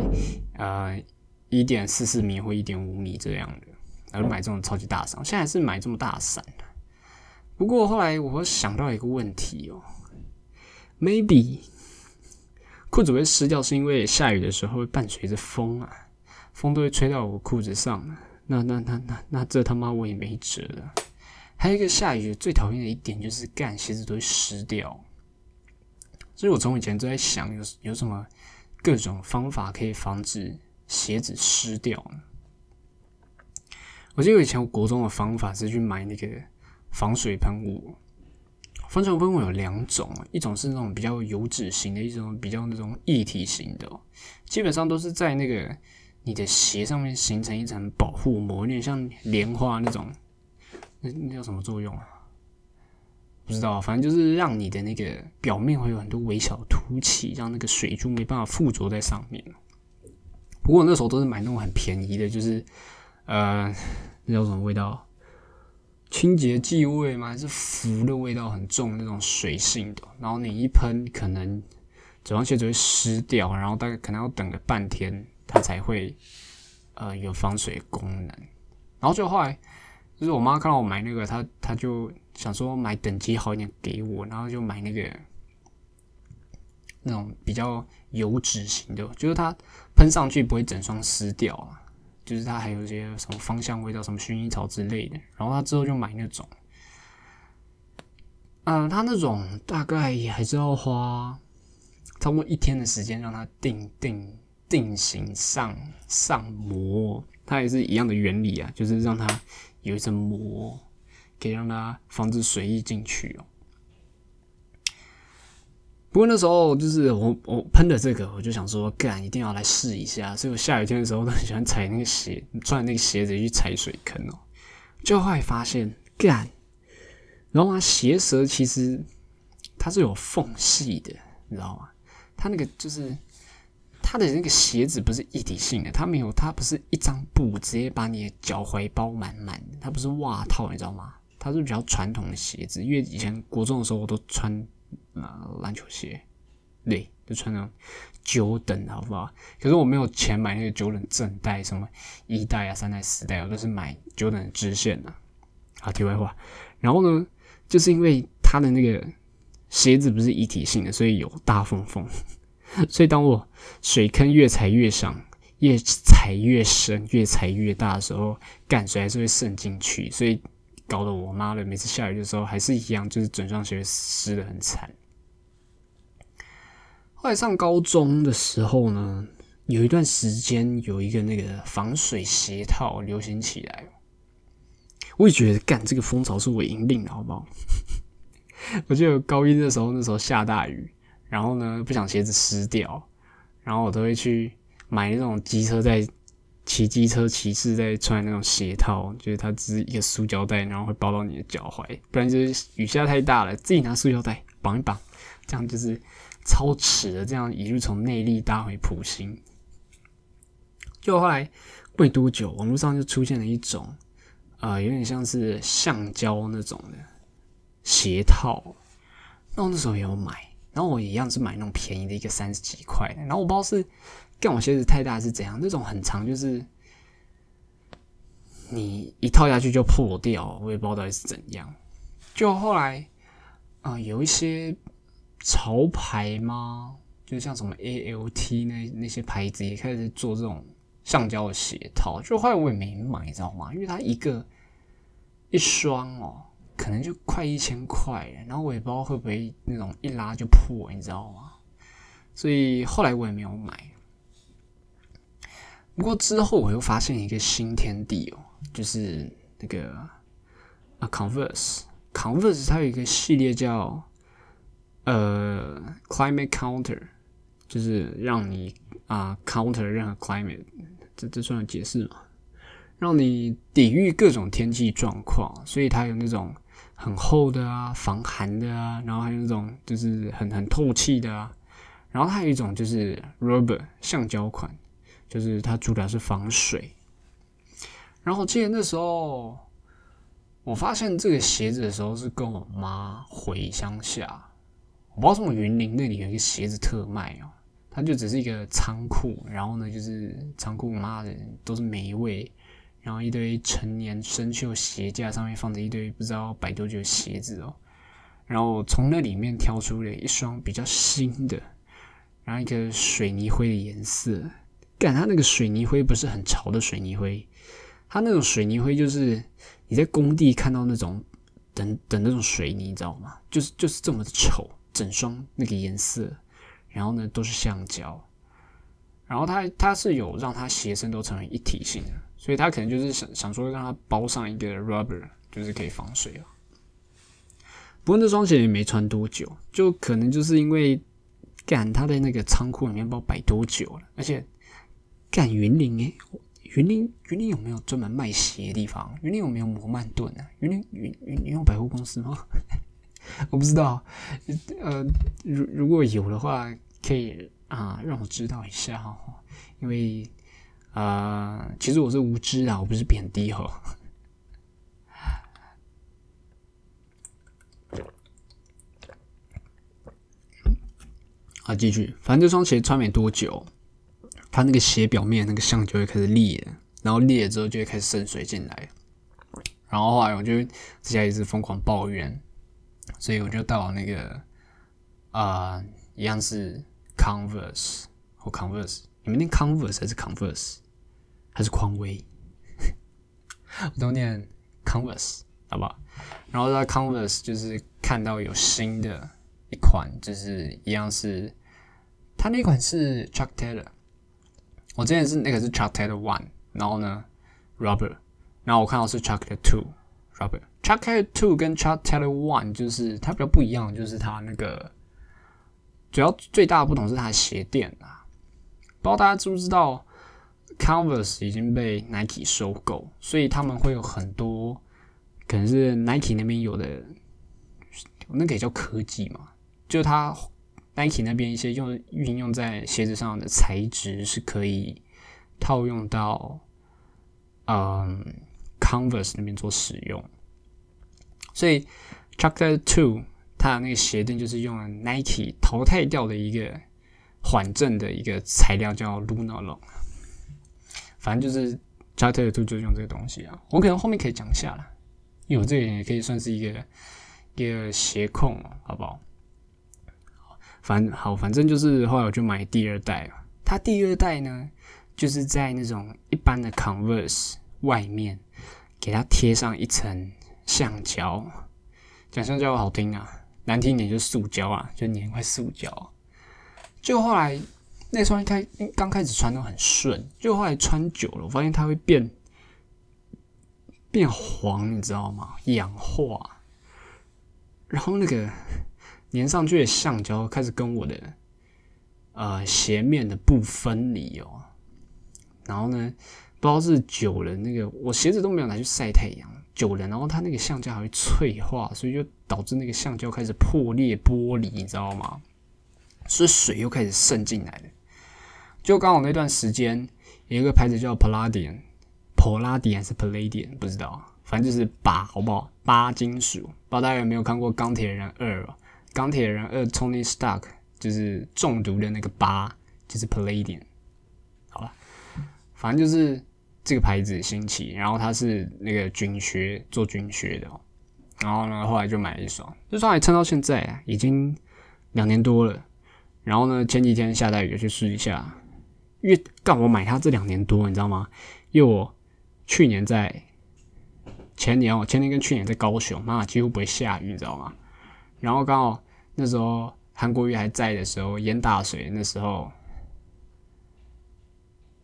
呃一点四四米或一点五米这样的，然后买这种超级大伞。现在还是买这么大伞不过后来我想到一个问题哦，maybe 裤子会湿掉是因为下雨的时候会伴随着风啊，风都会吹到我裤子上，那那那那那这他妈我也没辙了。还有一个下雨最讨厌的一点就是干鞋子都会湿掉，所以我从以前都在想有有什么各种方法可以防止鞋子湿掉呢？我记得以前我国中的方法是去买那个防水喷雾，防水喷雾有两种，一种是那种比较油脂型的，一种比较那种液体型的，基本上都是在那个你的鞋上面形成一层保护膜，有点像莲花那种。那那叫什么作用啊？不知道，反正就是让你的那个表面会有很多微小凸起，让那个水珠没办法附着在上面。不过那时候都是买那种很便宜的，就是呃，那叫什么味道？清洁剂味吗？还是氟的味道很重那种水性的？然后你一喷，可能整双鞋子会湿掉，然后大概可能要等个半天，它才会呃有防水功能。然后就后来。就是我妈看到我买那个，她她就想说买等级好一点给我，然后就买那个那种比较油脂型的，就是它喷上去不会整双湿掉啊，就是它还有一些什么芳香味道，什么薰衣草之类的。然后她之后就买那种，嗯，它那种大概也还是要花差不多一天的时间让它定定定型上上膜，它也是一样的原理啊，就是让它。有一层膜，可以让它防止水溢进去哦。不过那时候就是我我喷的这个，我就想说，干一定要来试一下。所以我下雨天的时候都很喜欢踩那个鞋，穿那个鞋子去踩水坑哦。就后来发现，干，然后啊，鞋舌其实它是有缝隙的，你知道吗？它那个就是。它的那个鞋子不是一体性的，它没有，它不是一张布直接把你的脚踝包满满的，它不是袜套，你知道吗？它是比较传统的鞋子，因为以前国中的时候我都穿啊篮球鞋，对，就穿那种九等，好不好？可是我没有钱买那个九等正代，什么一代啊、三代、四代，我都是买九等支线的。好，题外话，然后呢，就是因为它的那个鞋子不是一体性的，所以有大缝缝。所以，当我水坑越踩越上，越踩越深，越踩越大的时候，干水还是会渗进去，所以搞得我妈的每次下雨的时候还是一样，就是整双鞋湿的很惨。后来上高中的时候呢，有一段时间有一个那个防水鞋套流行起来，我也觉得干这个风潮是我引领的，好不好？我记得高一的时候，那时候下大雨。然后呢，不想鞋子湿掉，然后我都会去买那种机车在骑机车骑士在穿那种鞋套，就是它只是一个塑胶袋，然后会包到你的脚踝，不然就是雨下太大了，自己拿塑胶袋绑一绑，这样就是超耻的，这样一路从内力搭回普心。就后来没多久，网络上就出现了一种，呃，有点像是橡胶那种的鞋套，那我那时候也有买。然后我一样是买那种便宜的一个三十几块的，然后我不知道是干我鞋子太大是怎样，那种很长就是你一套下去就破掉，我也不知道到底是怎样。就后来啊，有一些潮牌吗？就像什么 A L T 那那些牌子也开始做这种橡胶的鞋套，就后来我也没买，你知道吗？因为它一个一双哦。可能就快一千块，然后我也不知道会不会那种一拉就破，你知道吗？所以后来我也没有买。不过之后我又发现一个新天地哦，就是那个啊，Converse，Converse 它有一个系列叫呃 Climate Counter，就是让你啊 counter 任何 climate，这这算有解释吗？让你抵御各种天气状况，所以它有那种。很厚的啊，防寒的啊，然后还有那种就是很很透气的啊，然后还有一种就是 rubber 橡胶款，就是它主打是防水。然后记得那时候我发现这个鞋子的时候是跟我妈回乡下，我不知道什么云林那里有一个鞋子特卖哦，它就只是一个仓库，然后呢就是仓库妈的都是霉味。然后一堆陈年生锈鞋架上面放着一堆不知道摆多久的鞋子哦，然后从那里面挑出了一双比较新的，然后一个水泥灰的颜色，干它那个水泥灰不是很潮的水泥灰，它那种水泥灰就是你在工地看到那种等等那种水泥，你知道吗？就是就是这么的丑，整双那个颜色，然后呢都是橡胶，然后它它是有让它鞋身都成为一体性的，所以他可能就是想想说让他包上一个 rubber，就是可以防水啊。不过那双鞋也没穿多久，就可能就是因为干他在那个仓库里面不知道摆多久了，而且干云林诶。云林云林有没有专门卖鞋的地方？云林有没有摩曼顿啊？云林云云云有百货公司吗？我不知道。呃，如如果有的话，可以啊让我知道一下哈。因为啊，其实我是无知啊，我不是贬低哈。啊，继续，反正这双鞋穿没多久。它那个鞋表面那个橡就会开始裂，然后裂了之后就会开始渗水进来，然后后来我就这下一直疯狂抱怨，所以我就到那个啊，一样是 Converse 或 Converse，你们念 Converse 还是 Converse 还是匡威？我都念 Converse，好不好？然后在 Converse 就是看到有新的一款，就是一样是，它那款是 Chuck Taylor。我之前是那个是 Chuck Taylor One，然后呢，Rubber，然后我看到是 Chuck Taylor Two，Rubber。Chuck Taylor Two 跟 Chuck Taylor One 就是它比较不一样，就是它那个主要最大的不同是它的鞋垫啊。不知道大家知不知道，Converse 已经被 Nike 收购，所以他们会有很多可能是 Nike 那边有的，那个也叫科技嘛，就它。Nike 那边一些用运用在鞋子上的材质是可以套用到嗯 Converse 那边做使用，所以 Chuck Two 它的那个鞋垫就是用了 Nike 淘汰掉的一个缓震的一个材料叫 Lunarlon，反正就是 Chuck Two 就是用这个东西啊，我可能后面可以讲一下了，因为我这个也可以算是一个一个鞋控，好不好？反好，反正就是后来我就买第二代了它第二代呢，就是在那种一般的 Converse 外面给它贴上一层橡胶，讲橡胶好听啊，难听点就是塑胶啊，就粘块塑胶。就后来那双开刚开始穿都很顺，就后来穿久了，我发现它会变变黄，你知道吗？氧化，然后那个。粘上去的橡胶开始跟我的呃鞋面的不分离哦，然后呢，不知道是久了那个我鞋子都没有拿去晒太阳，久了，然后它那个橡胶还会脆化，所以就导致那个橡胶开始破裂剥离，你知道吗？所以水又开始渗进来了。就刚好那段时间有一个牌子叫 Palladium，普拉迪还是 Palladium 不知道，反正就是钯，好不好？钯金属，不知道大家有没有看过《钢铁人二》？钢铁人二 Tony Stark 就是中毒的那个疤，就是 Palladium，好了，反正就是这个牌子兴起，然后它是那个军靴做军靴的，然后呢，后来就买了一双，这双还撑到现在啊，已经两年多了。然后呢，前几天下大雨就去试一下，因为干我买它这两年多，你知道吗？因为我去年在前年哦，前年跟去年在高雄，妈几乎不会下雨，你知道吗？然后刚好那时候韩国瑜还在的时候淹大水，那时候，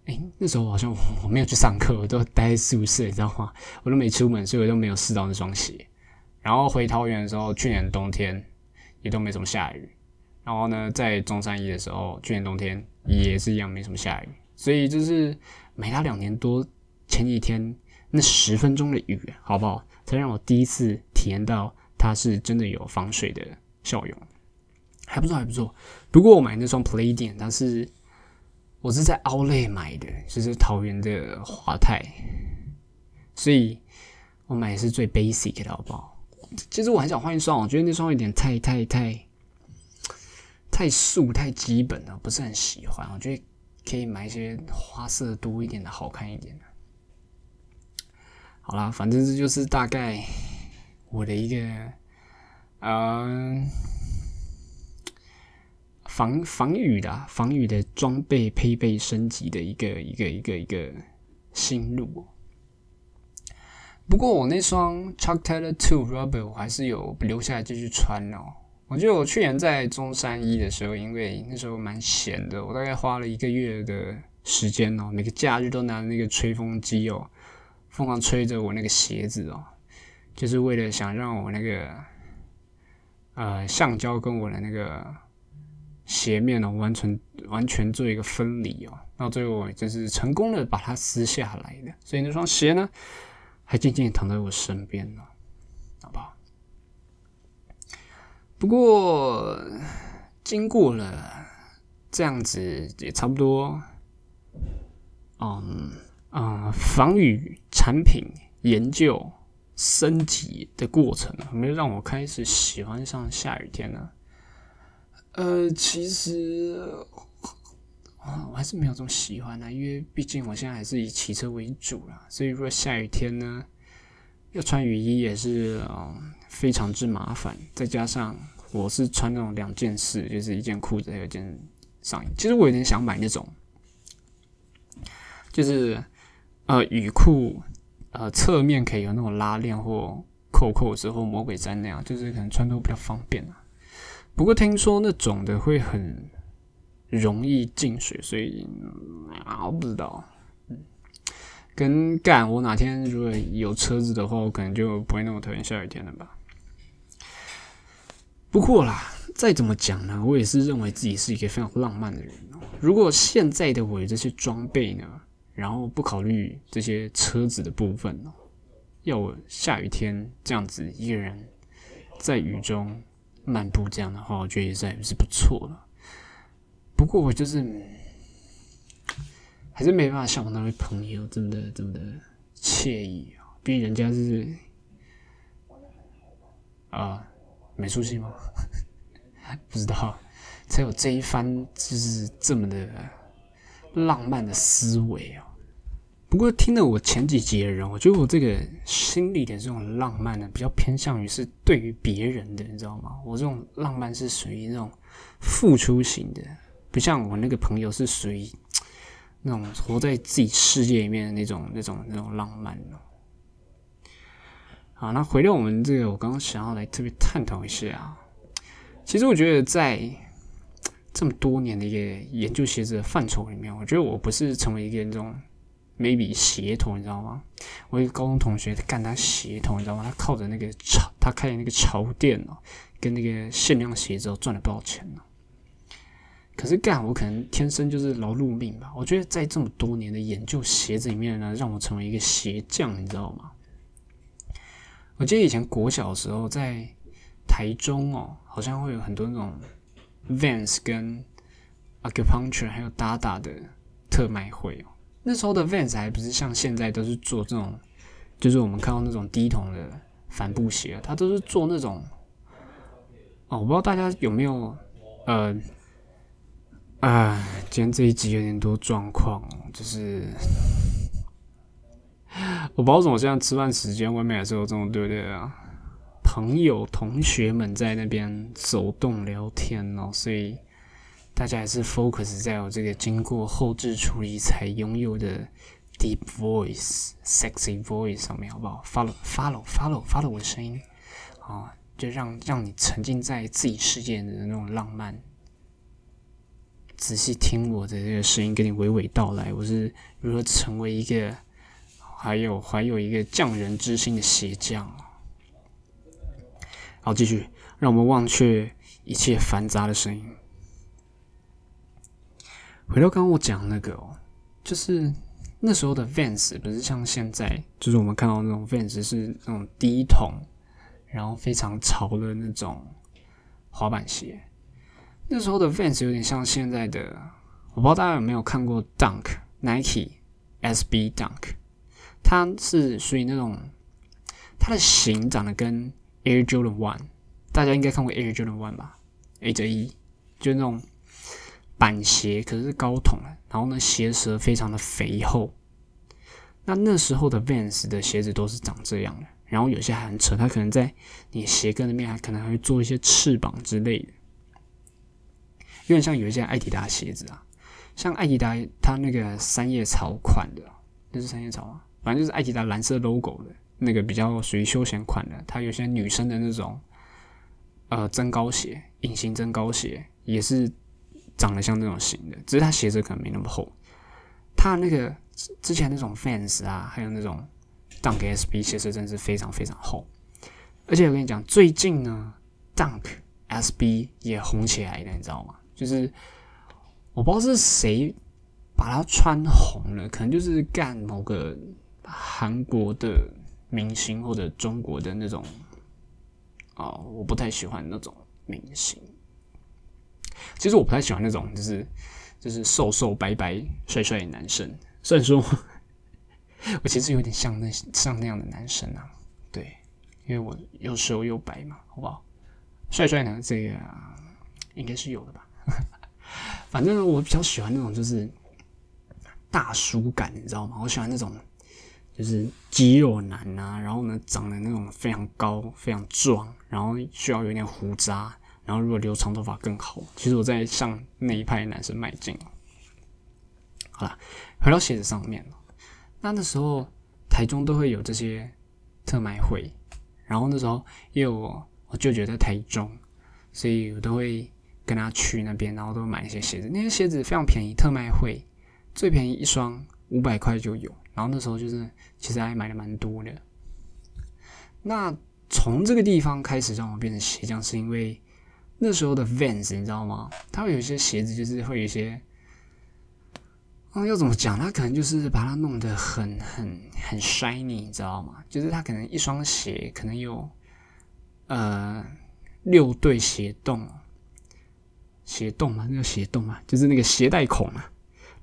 哎，那时候好像我没有去上课，我都待在宿舍，你知道吗？我都没出门，所以我都没有试到那双鞋。然后回桃园的时候，去年冬天也都没怎么下雨。然后呢，在中山一的时候，去年冬天也是一样没什么下雨。所以就是没它两年多，前几天那十分钟的雨，好不好？才让我第一次体验到。它是真的有防水的效用，还不错，还不错。不过我买那双 Play 店，它是我是在 Outlet 买的，就是桃园的华泰，所以我买的是最 basic 的，好不好？其实我很想换一双，我觉得那双有点太太太太素、太基本了，不是很喜欢。我觉得可以买一些花色多一点的，好看一点的。好啦，反正这就是大概。我的一个，嗯，防防雨的防雨的装备配备升级的一个一个一个一个心路。不过我那双 Chuck Taylor Two Rubber 我还是有留下来继续穿哦。我记得我去年在中山一的时候，因为那时候蛮闲的，我大概花了一个月的时间哦，每个假日都拿那个吹风机哦，疯狂吹着我那个鞋子哦，就是为了想让我那个呃橡胶跟我的那个鞋面哦完全完全做一个分离哦，到最后就是成功的把它撕下来的，所以那双鞋呢。还静静躺在我身边呢，不好？不过经过了这样子也差不多，嗯嗯，防雨产品研究升级的过程，有没有让我开始喜欢上下雨天呢？呃，其实啊，我还是没有这么喜欢呢，因为毕竟我现在还是以骑车为主啦，所以如果下雨天呢？要穿雨衣也是嗯非常之麻烦，再加上我是穿那种两件式，就是一件裤子还有一件上衣。其实我有点想买那种，就是呃雨裤，呃侧面可以有那种拉链或扣扣子或魔鬼毡那样，就是可能穿都比较方便啊。不过听说那种的会很容易进水，所以啊我不知道。跟干，我哪天如果有车子的话，我可能就不会那么讨厌下雨天了吧。不过啦，再怎么讲呢，我也是认为自己是一个非常浪漫的人哦。如果现在的我有这些装备呢，然后不考虑这些车子的部分哦，要我下雨天这样子一个人在雨中漫步这样的话，我觉得也是是不错的。不过我就是。还是没办法像我那位朋友这么的这么的惬意啊！毕竟人家是啊美术系吗？不知道，才有这一番就是这么的浪漫的思维啊！不过听了我前几集的人，我觉得我这个心里的这种浪漫呢，比较偏向于是对于别人的，你知道吗？我这种浪漫是属于那种付出型的，不像我那个朋友是属于。那种活在自己世界里面的那种、那种、那种浪漫哦。好，那回到我们这个，我刚刚想要来特别探讨一下啊。其实我觉得，在这么多年的一个研究鞋子的范畴里面，我觉得我不是成为一个那种 maybe 鞋头，你知道吗？我一个高中同学干他鞋头，你知道吗？他靠着那个潮，他开的那个潮店哦，跟那个限量鞋子赚了不少钱呢。可是干，我可能天生就是劳碌命吧。我觉得在这么多年的研究鞋子里面呢，让我成为一个鞋匠，你知道吗？我记得以前国小的时候，在台中哦，好像会有很多那种 Vans 跟 Acupuncture 还有 Dada 的特卖会哦。那时候的 Vans 还不是像现在都是做这种，就是我们看到那种低筒的帆布鞋，它都是做那种哦，我不知道大家有没有呃。啊，今天这一集有点多状况，就是我不知道怎么现在吃饭时间外面还是有这种对不对啊？朋友、同学们在那边走动聊天哦，所以大家还是 focus 在我这个经过后置处理才拥有的 deep voice、sexy voice 上面，好不好？follow、follow、follow、follow 我的声音啊，就让让你沉浸在自己世界的那种浪漫。仔细听我的这个声音，给你娓娓道来，我是如何成为一个，还有还有一个匠人之心的鞋匠。好，继续，让我们忘却一切繁杂的声音，回到刚刚我讲那个哦，就是那时候的 Vans 不是像现在，就是我们看到那种 Vans 是那种低筒，然后非常潮的那种滑板鞋。那时候的 Vans 有点像现在的，我不知道大家有没有看过 Dunk Nike SB Dunk，它是属于那种它的型长得跟 Air Jordan One，大家应该看过 Air Jordan One 吧？A 折一，就那种板鞋，可是高筒的，然后呢鞋舌非常的肥厚。那那时候的 Vans 的鞋子都是长这样的，然后有些还很扯，它可能在你鞋跟的面还可能还会做一些翅膀之类的。有点像有一些艾迪达鞋子啊，像艾迪达它那个三叶草款的，那是三叶草吗？反正就是艾迪达蓝色 logo 的那个比较属于休闲款的，它有些女生的那种呃增高鞋，隐形增高鞋也是长得像那种型的，只是它鞋子可能没那么厚。它那个之前那种 fans 啊，还有那种 Dunk SB 鞋子真是非常非常厚。而且我跟你讲，最近呢，Dunk SB 也红起来了，你知道吗？就是我不知道是谁把它穿红了，可能就是干某个韩国的明星或者中国的那种哦，我不太喜欢那种明星。其实我不太喜欢那种就是就是瘦瘦白白帅帅的男生，虽然说 我其实有点像那像那样的男生啊，对。因为我又瘦又白嘛，好不好？帅帅呢？这个应该是有的吧。反正我比较喜欢那种就是大叔感，你知道吗？我喜欢那种就是肌肉男啊，然后呢长得那种非常高、非常壮，然后需要有点胡渣，然后如果留长头发更好。其实我在向那一派男生迈进好了，回到鞋子上面那那时候台中都会有这些特卖会。然后那时候因为我我舅舅在台中，所以我都会跟他去那边，然后都买一些鞋子。那些鞋子非常便宜，特卖会最便宜一双五百块就有。然后那时候就是其实还买的蛮多的。那从这个地方开始让我变成鞋匠，是因为那时候的 Vans 你知道吗？它会有一些鞋子就是会有一些。嗯，要怎么讲？他可能就是把它弄得很很很 shiny，你知道吗？就是他可能一双鞋可能有呃六对鞋洞，鞋洞嘛，那个鞋洞嘛，就是那个鞋带孔啊，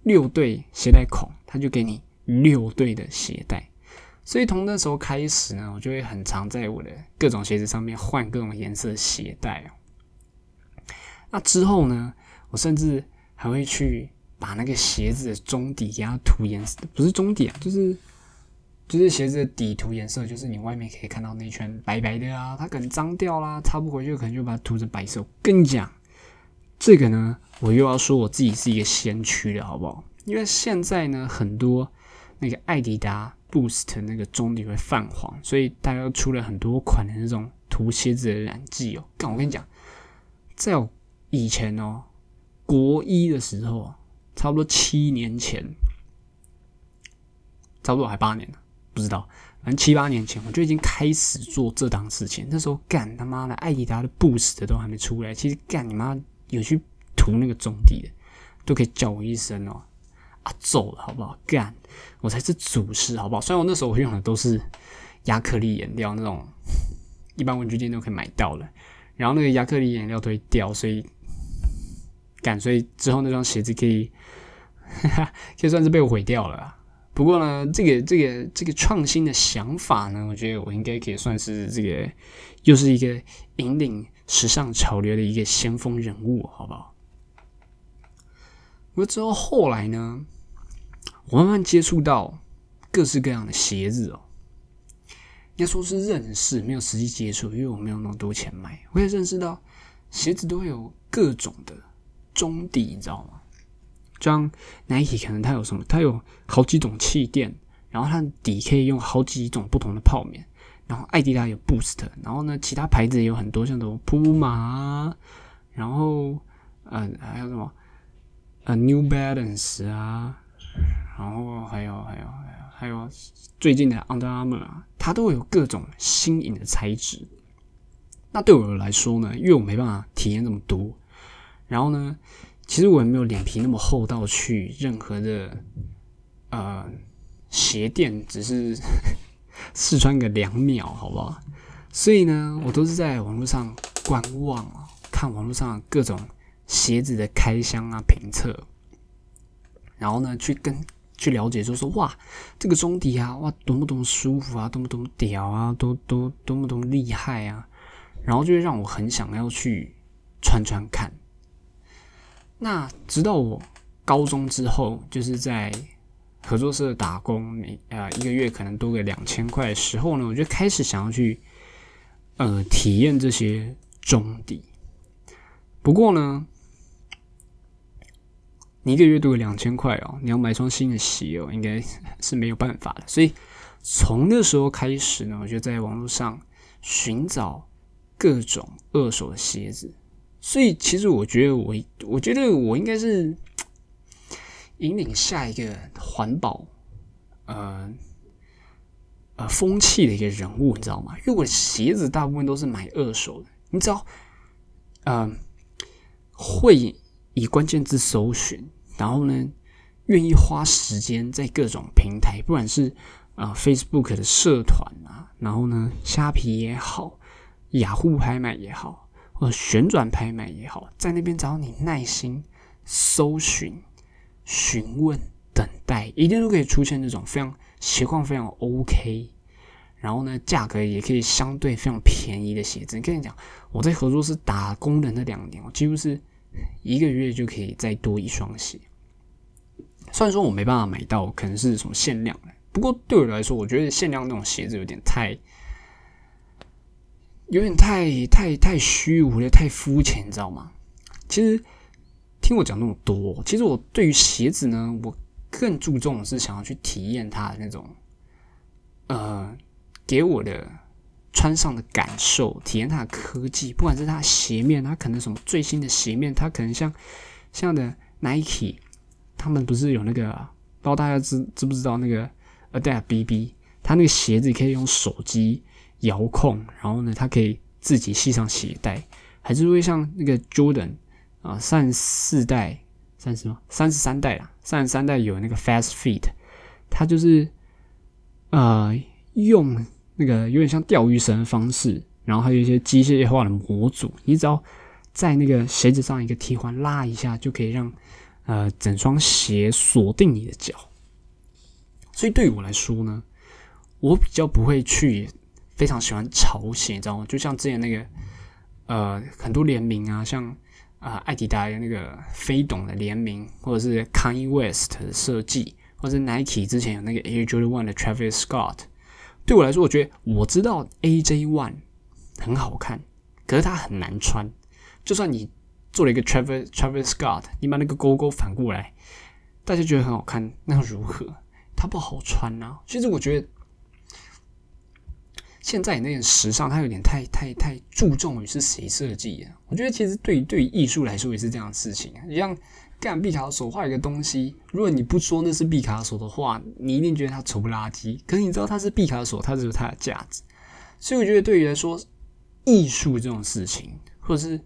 六对鞋带孔，他就给你六对的鞋带。所以从那时候开始呢，我就会很常在我的各种鞋子上面换各种颜色的鞋带哦。那之后呢，我甚至还会去。把那个鞋子的中底给它涂颜色，不是中底啊，就是就是鞋子的底涂颜色，就是你外面可以看到那圈白白的啊，它可能脏掉啦，擦不回去，可能就把它涂成白色。跟你讲，这个呢，我又要说我自己是一个先驱了，好不好？因为现在呢，很多那个艾迪达 Boost 那个中底会泛黄，所以大家出了很多款的那种涂鞋子的染剂哦。但我跟你讲，在我以前哦，国一的时候。差不多七年前，差不多还八年了，不知道，反正七八年前我就已经开始做这档事情。那时候干他妈的，艾迪达的 Boost 都还没出来，其实干你妈有去涂那个中底的，都可以叫我一声哦，啊，走了好不好？干，我才是主事好不好？虽然我那时候我用的都是亚克力颜料，那种一般文具店都可以买到的，然后那个亚克力颜料都会掉，所以。干，所以之后那双鞋子可以，可以算是被我毁掉了。不过呢，这个这个这个创新的想法呢，我觉得我应该可以算是这个，又是一个引领时尚潮流的一个先锋人物，好不好？不过之后后来呢，我慢慢接触到各式各样的鞋子哦，应该说是认识，没有实际接触，因为我没有那么多钱买。我也认识到鞋子都会有各种的。中底你知道吗？就像 Nike 可能它有什么？它有好几种气垫，然后它的底可以用好几种不同的泡棉。然后艾迪达有 Boost，然后呢，其他牌子也有很多，像什么 Puma，然后嗯，还有什么呃 New Balance 啊，然后还有还有还有还有最近的 Under Armour 啊，它都会有各种新颖的材质。那对我来说呢，因为我没办法体验这么多。然后呢，其实我也没有脸皮那么厚到去任何的呃鞋店，只是 试穿个两秒，好不好？所以呢，我都是在网络上观望啊，看网络上各种鞋子的开箱啊、评测，然后呢，去跟去了解，就说哇，这个中底啊，哇，多么多么舒服啊，多么多么屌啊，多多多么多么厉害啊，然后就会让我很想要去穿穿看。那直到我高中之后，就是在合作社打工，每呃一个月可能多个两千块的时候呢，我就开始想要去呃体验这些中底。不过呢，你一个月都有两千块哦，你要买双新的鞋哦，应该是没有办法的。所以从那时候开始呢，我就在网络上寻找各种二手的鞋子。所以其实我觉得我，我觉得我应该是引领下一个环保，呃呃风气的一个人物，你知道吗？因为我的鞋子大部分都是买二手的，你知道，嗯，会。以关键字搜寻，然后呢，愿意花时间在各种平台，不管是啊 Facebook 的社团啊，然后呢，虾皮也好，雅虎拍卖也好，或者旋转拍卖也好，在那边找你耐心搜寻、询问、等待，一定都可以出现这种非常情况非常 OK，然后呢，价格也可以相对非常便宜的鞋子。跟你讲，我在合作是打工的那两年，我几乎是。一个月就可以再多一双鞋。虽然说我没办法买到，可能是什么限量的，不过对我来说，我觉得限量那种鞋子有点太，有点太太太虚无了，太肤浅，你知道吗？其实听我讲那么多，其实我对于鞋子呢，我更注重的是想要去体验它的那种，呃，给我的。穿上的感受，体验它的科技，不管是它的鞋面，它可能什么最新的鞋面，它可能像像的 Nike，他们不是有那个，不知道大家知知不知道那个 Adapt BB，它那个鞋子可以用手机遥控，然后呢，它可以自己系上鞋带，还是会像那个 Jordan 啊，三十四代，三十吗？三十三代啊，三十三代有那个 Fast Feet，它就是呃用。那个有点像钓鱼绳的方式，然后还有一些机械化的模组，你只要在那个鞋子上一个提环拉一下，就可以让呃整双鞋锁定你的脚。所以对于我来说呢，我比较不会去非常喜欢潮鞋，你知道吗？就像之前那个呃很多联名啊，像啊艾迪达的那个飞董的联名，或者是 Kanye West 的设计，或者 Nike 之前有那个 Air Jordan One 的 Travis Scott。对我来说，我觉得我知道 AJ One 很好看，可是它很难穿。就算你做了一个 Travis Travis Scott，你把那个勾勾反过来，大家觉得很好看，那又如何？它不好穿呐。其实我觉得现在那点时尚，它有点太太太注重于是谁设计啊。我觉得其实对于对于艺术来说也是这样的事情，你像。干毕卡索画一个东西，如果你不说那是毕卡索的话，你一定觉得它丑不拉几。可是你知道它是毕卡索，它有它的价值。所以我觉得对于来说，艺术这种事情，或者是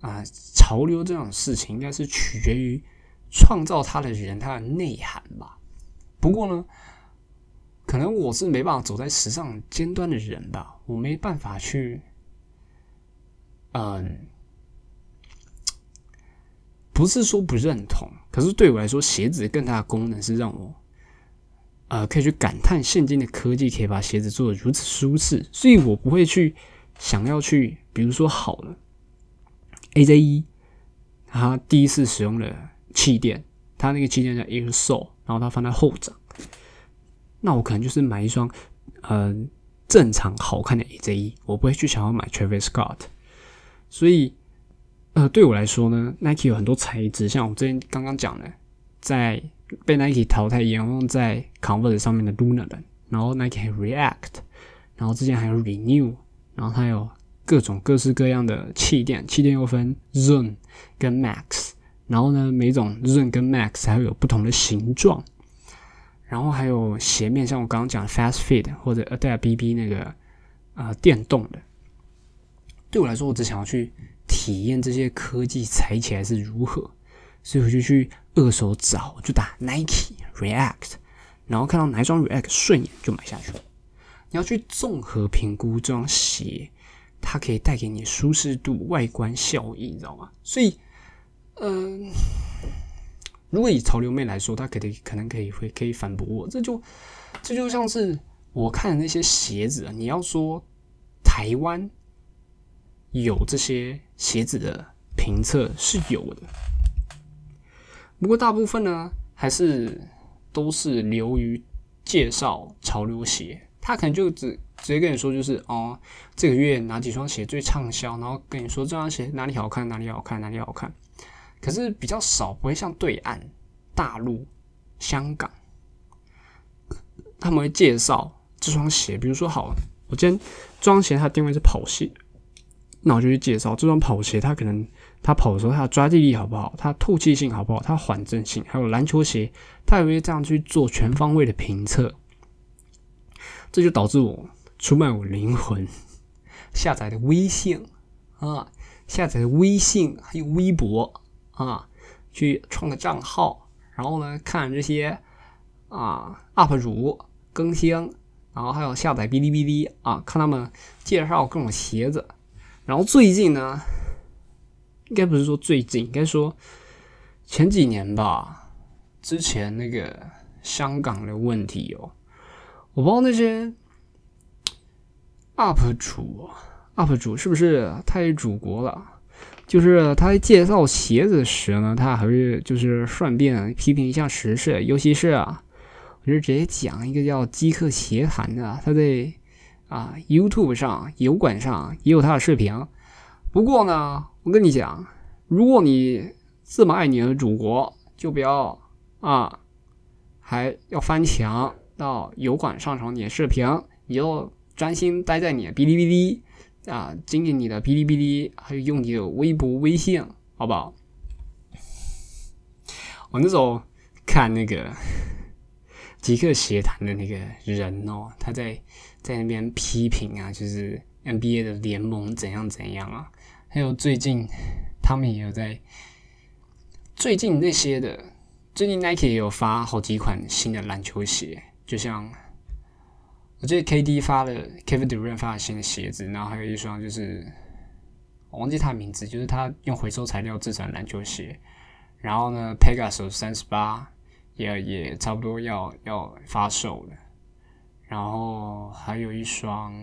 啊潮流这种事情，应该是取决于创造它的人，它的内涵吧。不过呢，可能我是没办法走在时尚尖端的人吧，我没办法去，嗯。不是说不认同，可是对我来说，鞋子更大的功能是让我，呃，可以去感叹现今的科技可以把鞋子做的如此舒适，所以我不会去想要去，比如说好了，AJ 一，他第一次使用了气垫，他那个气垫叫 Air Sole，然后他放在后掌，那我可能就是买一双，嗯，正常好看的 AJ 一，我不会去想要买 Travis Scott，所以。呃，对我来说呢，Nike 有很多材质，像我之前刚刚讲的，在被 Nike 淘汰沿用在 Converse 上面的 Luna 的，然后 Nike 还有 React，然后之前还有 Renew，然后它有各种各式各样的气垫，气垫又分 Zoom 跟 Max，然后呢，每种 Zoom 跟 Max 还会有不同的形状，然后还有鞋面，像我刚刚讲的 Fast Fit 或者 Adapt BB 那个啊电动的，对我来说，我只想要去。体验这些科技踩起来是如何，所以我就去二手找，就打 Nike React，然后看到哪一双 React 顺眼就买下去。你要去综合评估这双鞋，它可以带给你舒适度、外观效益，你知道吗？所以，嗯，如果以潮流妹来说，她肯定可能可以会可以反驳我，这就这就像是我看的那些鞋子，你要说台湾。有这些鞋子的评测是有的，不过大部分呢还是都是流于介绍潮流鞋，他可能就只直接跟你说就是哦，这个月哪几双鞋最畅销，然后跟你说这双鞋哪里好看，哪里好看，哪里好看。可是比较少，不会像对岸、大陆、香港，他们会介绍这双鞋。比如说，好，我今天这双鞋它定位是跑鞋，那我就去介绍这双跑鞋，它可能它跑的时候它的抓地力好不好，它透气性好不好，它缓震性，还有篮球鞋，它也会这样去做全方位的评测。这就导致我出卖我灵魂下载的微信啊，下载的微信还有微博啊，去创个账号，然后呢看这些啊 UP 主更新，然后还有下载哔哩哔哩啊，看他们介绍各种鞋子。然后最近呢，应该不是说最近，应该说前几年吧，之前那个香港的问题哦。我不知道那些 UP 主，UP 主是不是太祖国了？就是他在介绍鞋子时呢，他还是就是顺便批评一下时事，尤其是啊，我就直接讲一个叫极客鞋谈的，他在啊 YouTube 上油管上也有他的视频。不过呢，我跟你讲，如果你这么爱你的祖国，就不要啊，还要翻墙。到油管上传你的视频，你就专心待在你的哔哩哔哩啊，经营你的哔哩哔哩，还有用你的微博、微信，好不好？我那时候看那个 极客协谈的那个人哦，他在在那边批评啊，就是 NBA 的联盟怎样怎样啊，还有最近他们也有在最近那些的，最近 Nike 也有发好几款新的篮球鞋。就像我记得 KD 发了 Kevin Durant 发了新的鞋子，然后还有一双就是我忘记他名字，就是他用回收材料制成篮球鞋。然后呢，Pegasus 三十八也也差不多要要发售了。然后还有一双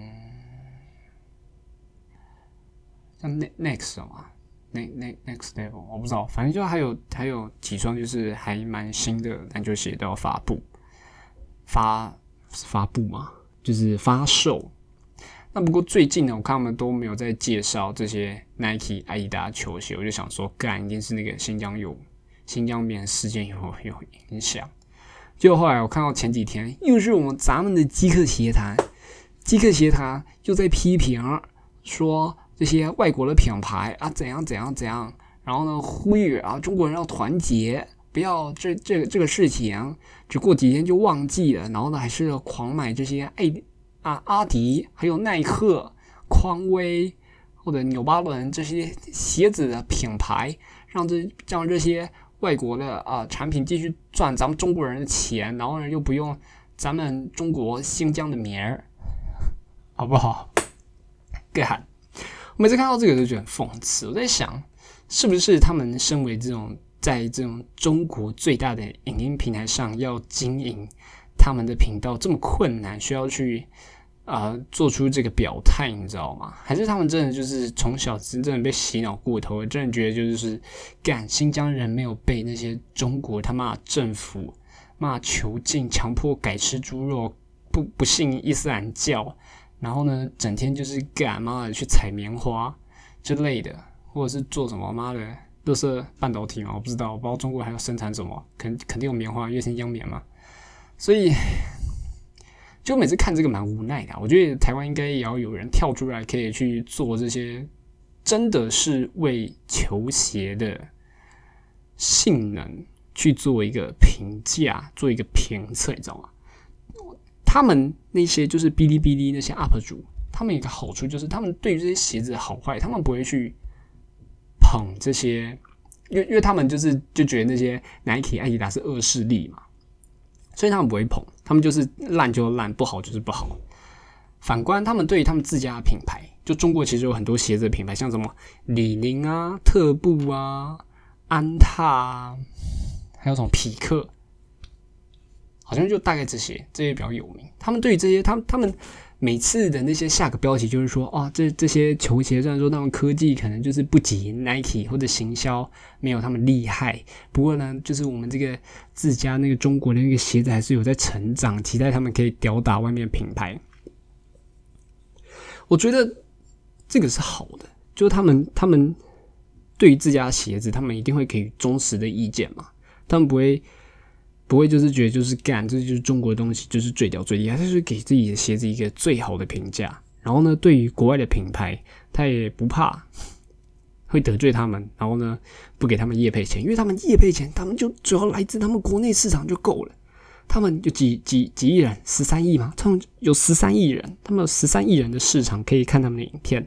像 Next 嘛，Next Next Next Level 我不知道，反正就还有还有几双就是还蛮新的篮球鞋都要发布。发发布嘛，就是发售。那不过最近呢，我看他们都没有在介绍这些 Nike、阿迪达球鞋，我就想说，干一定是那个新疆有新疆棉事件有有影响。就后来我看到前几天又是我们咱们的极客鞋坛，极客鞋坛又在批评说这些外国的品牌啊怎样怎样怎样，然后呢呼吁啊中国人要团结。不要这这这个事情，只过几天就忘记了，然后呢，还是狂买这些爱啊阿迪，还有耐克、匡威或者纽巴伦这些鞋子的品牌，让这让这些外国的啊产品继续赚咱们中国人的钱，然后呢又不用咱们中国新疆的名儿，好不好？干！每次看到这个都觉得很讽刺，我在想，是不是他们身为这种。在这种中国最大的影音平台上，要经营他们的频道这么困难，需要去啊做出这个表态，你知道吗？还是他们真的就是从小真正被洗脑过头，真的觉得就是干新疆人没有被那些中国他妈政府骂囚禁、强迫改吃猪肉、不不信伊斯兰教，然后呢，整天就是干妈的去采棉花之类的，或者是做什么妈的。都是半导体嘛，我不知道，我不知道中国还要生产什么，肯肯定有棉花，月新疆棉嘛。所以，就每次看这个蛮无奈的。我觉得台湾应该也要有人跳出来，可以去做这些，真的是为球鞋的性能去做一个评价，做一个评测，你知道吗？他们那些就是哔哩哔哩那些 UP 主，他们一个好处就是，他们对于这些鞋子好坏，他们不会去。捧这些，因为因为他们就是就觉得那些 Nike、阿迪达是恶势力嘛，所以他们不会捧，他们就是烂就烂，不好就是不好。反观他们对于他们自家的品牌，就中国其实有很多鞋子的品牌，像什么李宁啊、特步啊、安踏啊，还有什么匹克，好像就大概这些，这些比较有名。他们对于这些，他们他们。每次的那些下个标题就是说，哦，这这些球鞋虽然说他们科技可能就是不及 Nike 或者行销没有他们厉害，不过呢，就是我们这个自家那个中国的那个鞋子还是有在成长，期待他们可以吊打外面品牌。我觉得这个是好的，就是他们他们对于自家鞋子，他们一定会给予忠实的意见嘛，他们不会不会就是觉得就是干，这就是中国的东西，就是最屌最厉害，他就是给自己的鞋子一个最好的评价。然后呢，对于国外的品牌，他也不怕 会得罪他们，然后呢，不给他们业配钱，因为他们业配钱，他们就主要来自他们国内市场就够了。他们有几几几亿人，十三亿吗？他们有十三亿人，他们有十三亿人的市场可以看他们的影片。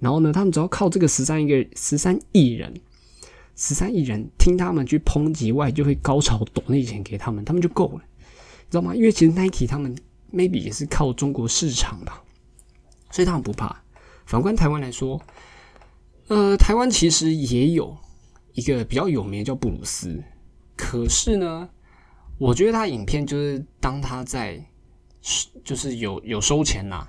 然后呢，他们只要靠这个十三亿个十三亿人，十三亿人听他们去抨击外，就会高潮抖那钱给他们，他们就够了，知道吗？因为其实 Nike 他们 maybe 也是靠中国市场吧，所以他们不怕。反观台湾来说，呃，台湾其实也有一个比较有名的叫布鲁斯，可是呢。我觉得他影片就是当他在，就是有有收钱呐，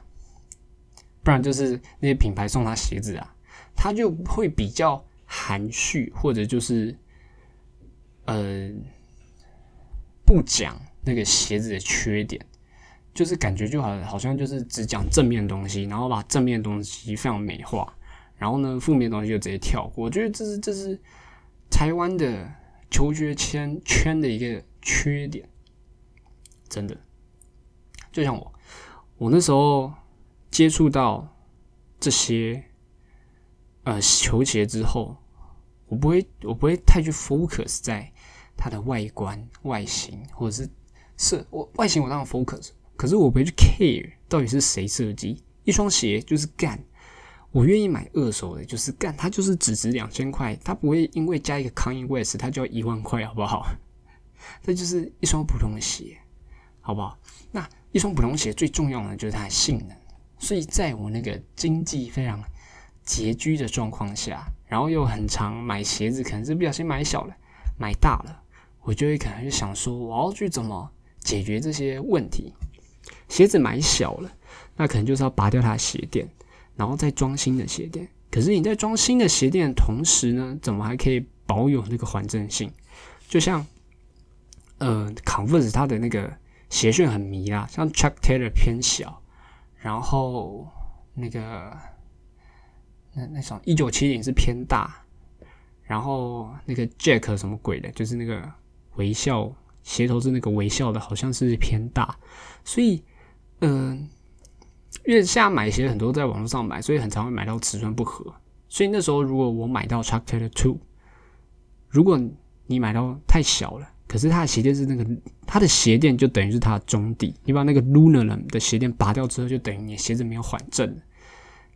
不然就是那些品牌送他鞋子啊，他就会比较含蓄，或者就是呃不讲那个鞋子的缺点，就是感觉就好好像就是只讲正面东西，然后把正面东西非常美化，然后呢负面东西就直接跳过。我觉得这是这是台湾的求学圈圈的一个。缺点，真的，就像我，我那时候接触到这些呃球鞋之后，我不会，我不会太去 focus 在它的外观、外形，或者是设我外形，我当然 focus，可是我不会去 care 到底是谁设计一双鞋，就是干，我愿意买二手的，就是干，它就是只值两千块，它不会因为加一个 Kanye West，它就要一万块，好不好？这就是一双普通的鞋，好不好？那一双普通鞋最重要的就是它的性能。所以在我那个经济非常拮据的状况下，然后又很常买鞋子，可能是不小心买小了、买大了，我就会可能就想说，我要去怎么解决这些问题？鞋子买小了，那可能就是要拔掉它鞋垫，然后再装新的鞋垫。可是你在装新的鞋垫的同时呢，怎么还可以保有那个缓震性？就像。呃，Converse 它的那个鞋楦很迷啦，像 Chuck Taylor 偏小，然后那个那那种一九七零是偏大，然后那个 Jack 什么鬼的，就是那个微笑鞋头是那个微笑的，好像是偏大，所以嗯，因为现在买鞋很多在网络上买，所以很常会买到尺寸不合，所以那时候如果我买到 Chuck Taylor Two，如果你买到太小了。可是它的鞋垫是那个，它的鞋垫就等于是它的中底。你把那个 Lunar 的鞋垫拔掉之后，就等于你鞋子没有缓震。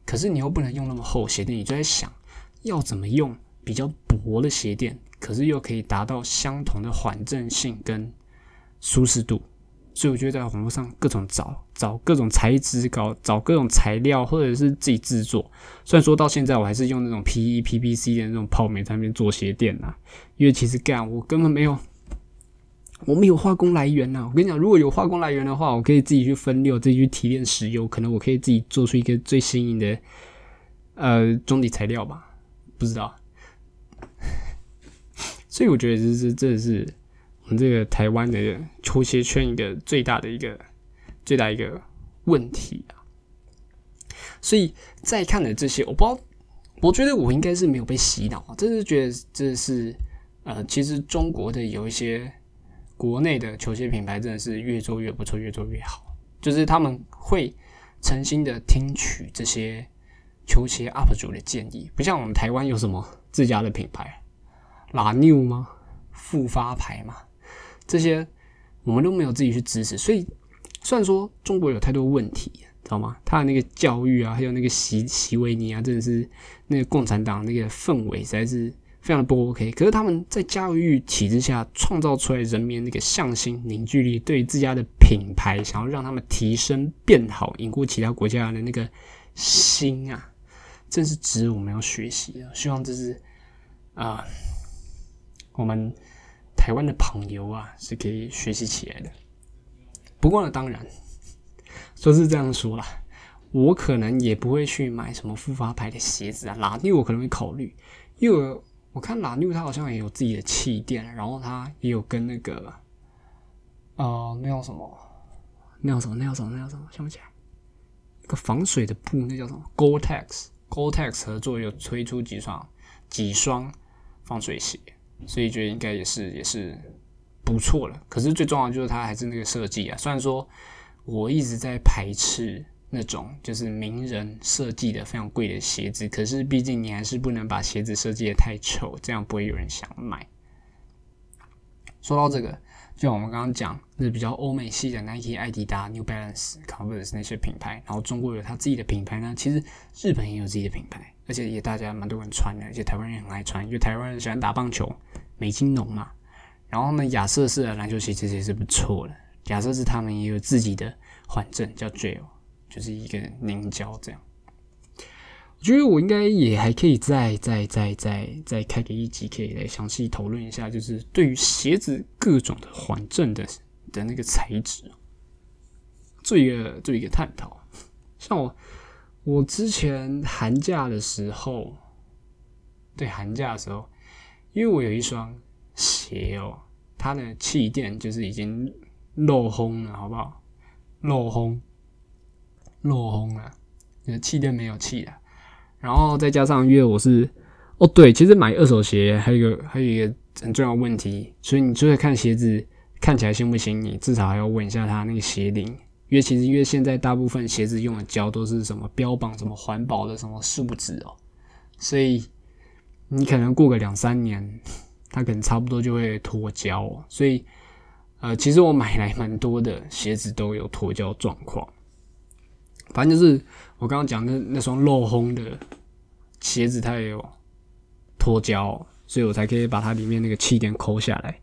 可是你又不能用那么厚鞋垫，你就在想要怎么用比较薄的鞋垫，可是又可以达到相同的缓震性跟舒适度。所以我觉得在网络上各种找找各种材质，搞找各种材料，或者是自己制作。虽然说到现在我还是用那种 PE、PPC 的那种泡棉在那边做鞋垫呐，因为其实干我根本没有。我们有化工来源呐！我跟你讲，如果有化工来源的话，我可以自己去分六，自己去提炼石油，可能我可以自己做出一个最新颖的呃中底材料吧？不知道。所以我觉得这是这是我们这个台湾的球鞋圈一个最大的一个最大一个问题啊！所以在看的这些，我不知道，我觉得我应该是没有被洗脑，真是觉得这是呃，其实中国的有一些。国内的球鞋品牌真的是越做越不错，越做越好。就是他们会诚心的听取这些球鞋 UP 主的建议，不像我们台湾有什么自家的品牌，拉 new 吗？复发牌吗？这些我们都没有自己去支持。所以虽然说中国有太多问题，知道吗？他的那个教育啊，还有那个习习维尼啊，真的是那个共产党那个氛围实在是。非常的不 OK，可是他们在教育体制下创造出来人民那个向心凝聚力，对自家的品牌想要让他们提升变好，赢过其他国家的那个心啊，正是值我们要学习的。希望这是啊，我们台湾的朋友啊是可以学习起来的。不过呢，当然说是这样说啦，我可能也不会去买什么复发牌的鞋子啊，拉因为我可能会考虑，因为。我看拉纽他好像也有自己的气垫，然后他也有跟那个，呃，那叫什么？那叫什么？那叫什么？那叫什么？想不起来。一个防水的布，那叫什么？Gore-Tex，Gore-Tex 合作有推出几双几双防水鞋，所以觉得应该也是也是不错了。可是最重要的就是它还是那个设计啊，虽然说我一直在排斥。那种就是名人设计的非常贵的鞋子，可是毕竟你还是不能把鞋子设计的太丑，这样不会有人想买。说到这个，就像我们刚刚讲，那比较欧美系的 Nike、艾迪达、New Balance、Converse 那些品牌，然后中国有他自己的品牌呢。其实日本也有自己的品牌，而且也大家蛮多人穿的，而且台湾人也很爱穿，因为台湾人喜欢打棒球，美金浓嘛。然后呢，亚瑟士的篮球鞋其实也是不错的，亚瑟士他们也有自己的缓震，叫 Gel。就是一个凝胶这样，我觉得我应该也还可以再再再再再开个一集，可以来详细讨论一下，就是对于鞋子各种的缓震的的那个材质，做一个做一个探讨。像我我之前寒假的时候，对寒假的时候，因为我有一双鞋哦，它的气垫就是已经漏轰了，好不好？漏轰。落红了，那气垫没有气了，然后再加上因为我是哦对，其实买二手鞋还有一个还有一个很重要问题，所以你除了看鞋子看起来行不行，你至少还要问一下它那个鞋龄，因为其实因为现在大部分鞋子用的胶都是什么标榜什么环保的什么树脂哦，所以你可能过个两三年，它可能差不多就会脱胶，所以呃，其实我买来蛮多的鞋子都有脱胶状况。反正就是我刚刚讲的那双漏轰的鞋子，它也有脱胶，所以我才可以把它里面那个气垫抠下来。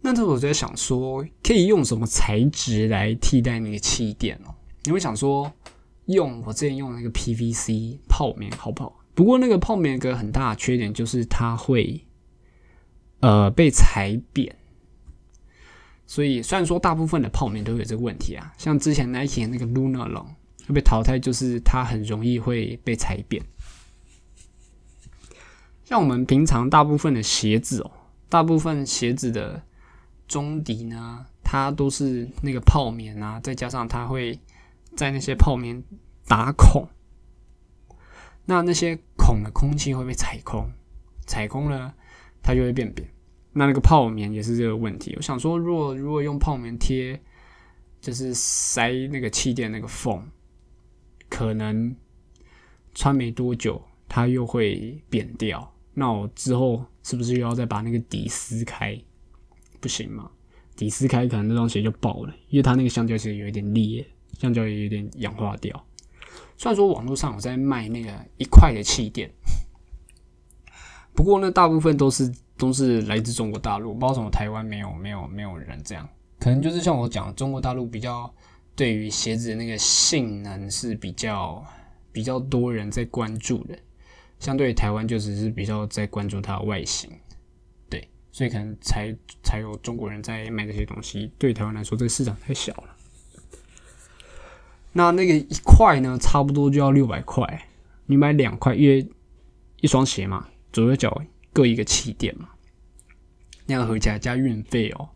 那这我在想说，可以用什么材质来替代那个气垫哦？你会想说，用我之前用那个 PVC 泡棉好不好？不过那个泡棉有个很大的缺点，就是它会呃被踩扁。所以，虽然说大部分的泡棉都有这个问题啊，像之前 Nike 那个 Luna Long 会被淘汰，就是它很容易会被踩扁。像我们平常大部分的鞋子哦，大部分鞋子的中底呢，它都是那个泡棉啊，再加上它会在那些泡棉打孔，那那些孔的空气会被踩空，踩空了，它就会变扁。那那个泡棉也是这个问题。我想说，如果如果用泡棉贴，就是塞那个气垫那个缝，可能穿没多久它又会扁掉。那我之后是不是又要再把那个底撕开？不行嘛，底撕开可能那双鞋就爆了，因为它那个橡胶其实有一点裂，橡胶也有点氧化掉。虽然说网络上有在卖那个一块的气垫，不过那，大部分都是。都是来自中国大陆，不知道什么台湾没有没有没有人这样，可能就是像我讲，中国大陆比较对于鞋子的那个性能是比较比较多人在关注的，相对于台湾就只是比较在关注它的外形，对，所以可能才才有中国人在卖这些东西。对台湾来说，这个市场太小了。那那个一块呢，差不多就要六百块，你买两块，因为一双鞋嘛，左右脚。各一个气垫嘛，那样合起来加运费哦，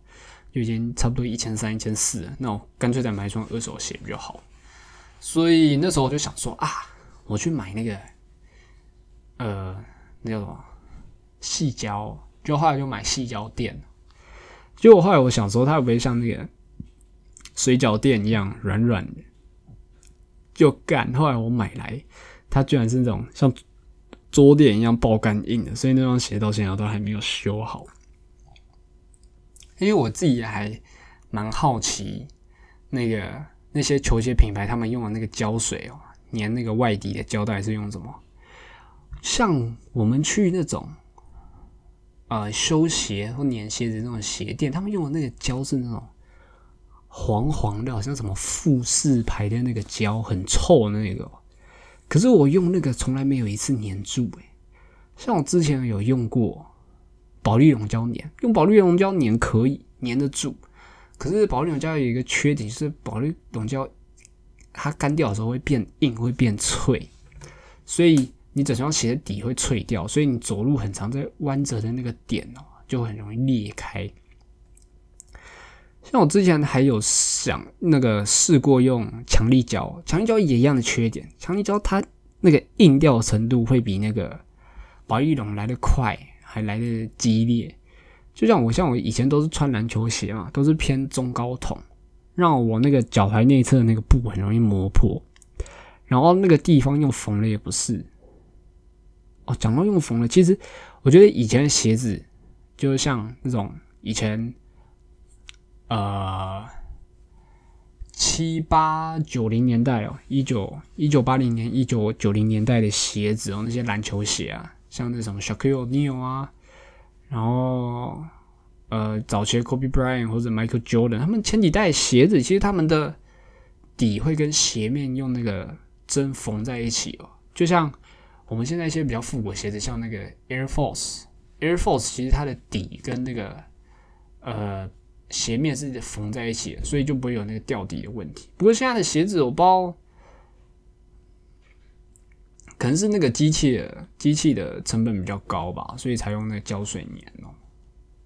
就已经差不多一千三、一千四。那我干脆再买一双二手鞋比较好。所以那时候我就想说啊，我去买那个，呃，那叫什么细胶，就后来就买细胶垫。结果后来我想说，它会不会像那个水饺垫一样软软的？就干。后来我买来，它居然是那种像。桌垫一样爆干硬的，所以那双鞋到现在都还没有修好。因为我自己还蛮好奇，那个那些球鞋品牌他们用的那个胶水哦，粘那个外底的胶带是用什么？像我们去那种呃修鞋或粘鞋子那种鞋店，他们用的那个胶是那种黄黄的，好像什么富士牌的那个胶，很臭的那个。可是我用那个从来没有一次粘住诶，像我之前有用过保利龙胶粘，用保利龙胶粘可以粘得住，可是保利龙胶有一个缺点，是保利龙胶它干掉的时候会变硬，会变脆，所以你整双鞋的底会脆掉，所以你走路很长，在弯折的那个点哦，就很容易裂开。像我之前还有想那个试过用强力胶，强力胶也一样的缺点。强力胶它那个硬掉程度会比那个保育龙来的快，还来的激烈。就像我，像我以前都是穿篮球鞋嘛，都是偏中高筒，让我那个脚踝内侧那个布很容易磨破，然后那个地方用缝了也不是。哦，讲到用缝了，其实我觉得以前的鞋子，就像那种以前，呃，七八九零年代哦，一九一九八零年、一九九零年代的鞋子哦，那些篮球鞋啊，像那什么 Shaquille O'Neal 啊。然后，呃，早期 Kobe Bryant 或者 Michael Jordan，他们前几代鞋子其实他们的底会跟鞋面用那个针缝在一起哦，就像我们现在一些比较复古鞋子，像那个 Air Force，Air Force 其实它的底跟那个呃鞋面是缝在一起的，所以就不会有那个掉底的问题。不过现在的鞋子我不知道。可能是那个机器的机器的成本比较高吧，所以才用那个胶水粘哦，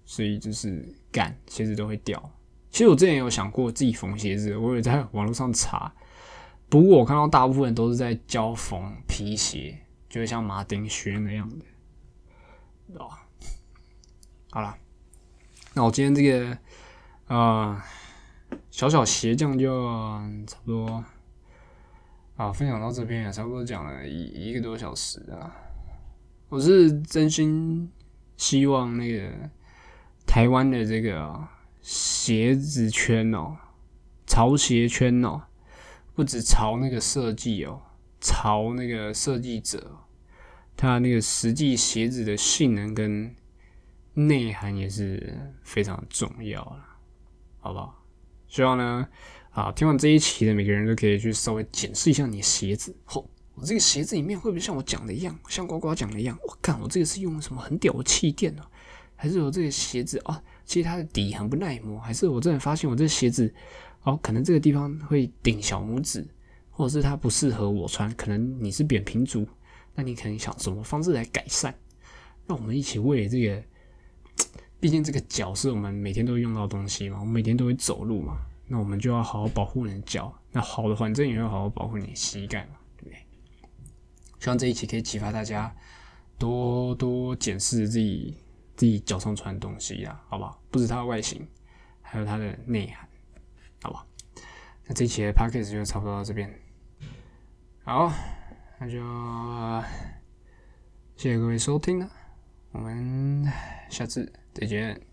所以就是干鞋子都会掉。其实我之前有想过自己缝鞋子，我也在网络上查，不过我看到大部分都是在教缝皮鞋，就会像马丁靴那样的，哦，好了，那我今天这个啊小小鞋匠就差不多。啊，分享到这边也差不多讲了一一个多小时啊！我是真心希望那个台湾的这个鞋子圈哦，潮鞋圈哦，不止潮那个设计哦，潮那个设计者，他那个实际鞋子的性能跟内涵也是非常重要了，好不好？希望呢。啊，听完这一期的每个人都可以去稍微检视一下你的鞋子。吼，我这个鞋子里面会不会像我讲的一样，像呱呱讲的一样？我看我这个是用什么很屌的气垫呢？还是我这个鞋子啊，其实它的底很不耐磨？还是我真的发现我这鞋子哦，可能这个地方会顶小拇指，或者是它不适合我穿？可能你是扁平足，那你可能想什么方式来改善？让我们一起为这个，毕竟这个脚是我们每天都会用到东西嘛，我们每天都会走路嘛。那我们就要好好保护你的脚，那好的环境也要好好保护你的膝盖嘛，对不对？希望这一期可以启发大家多多检视自己自己脚上穿的东西呀，好不好？不止它的外形，还有它的内涵，好不好？那这一期的 p a c k a g e 就差不多到这边，好，那就谢谢各位收听了，我们下次再见。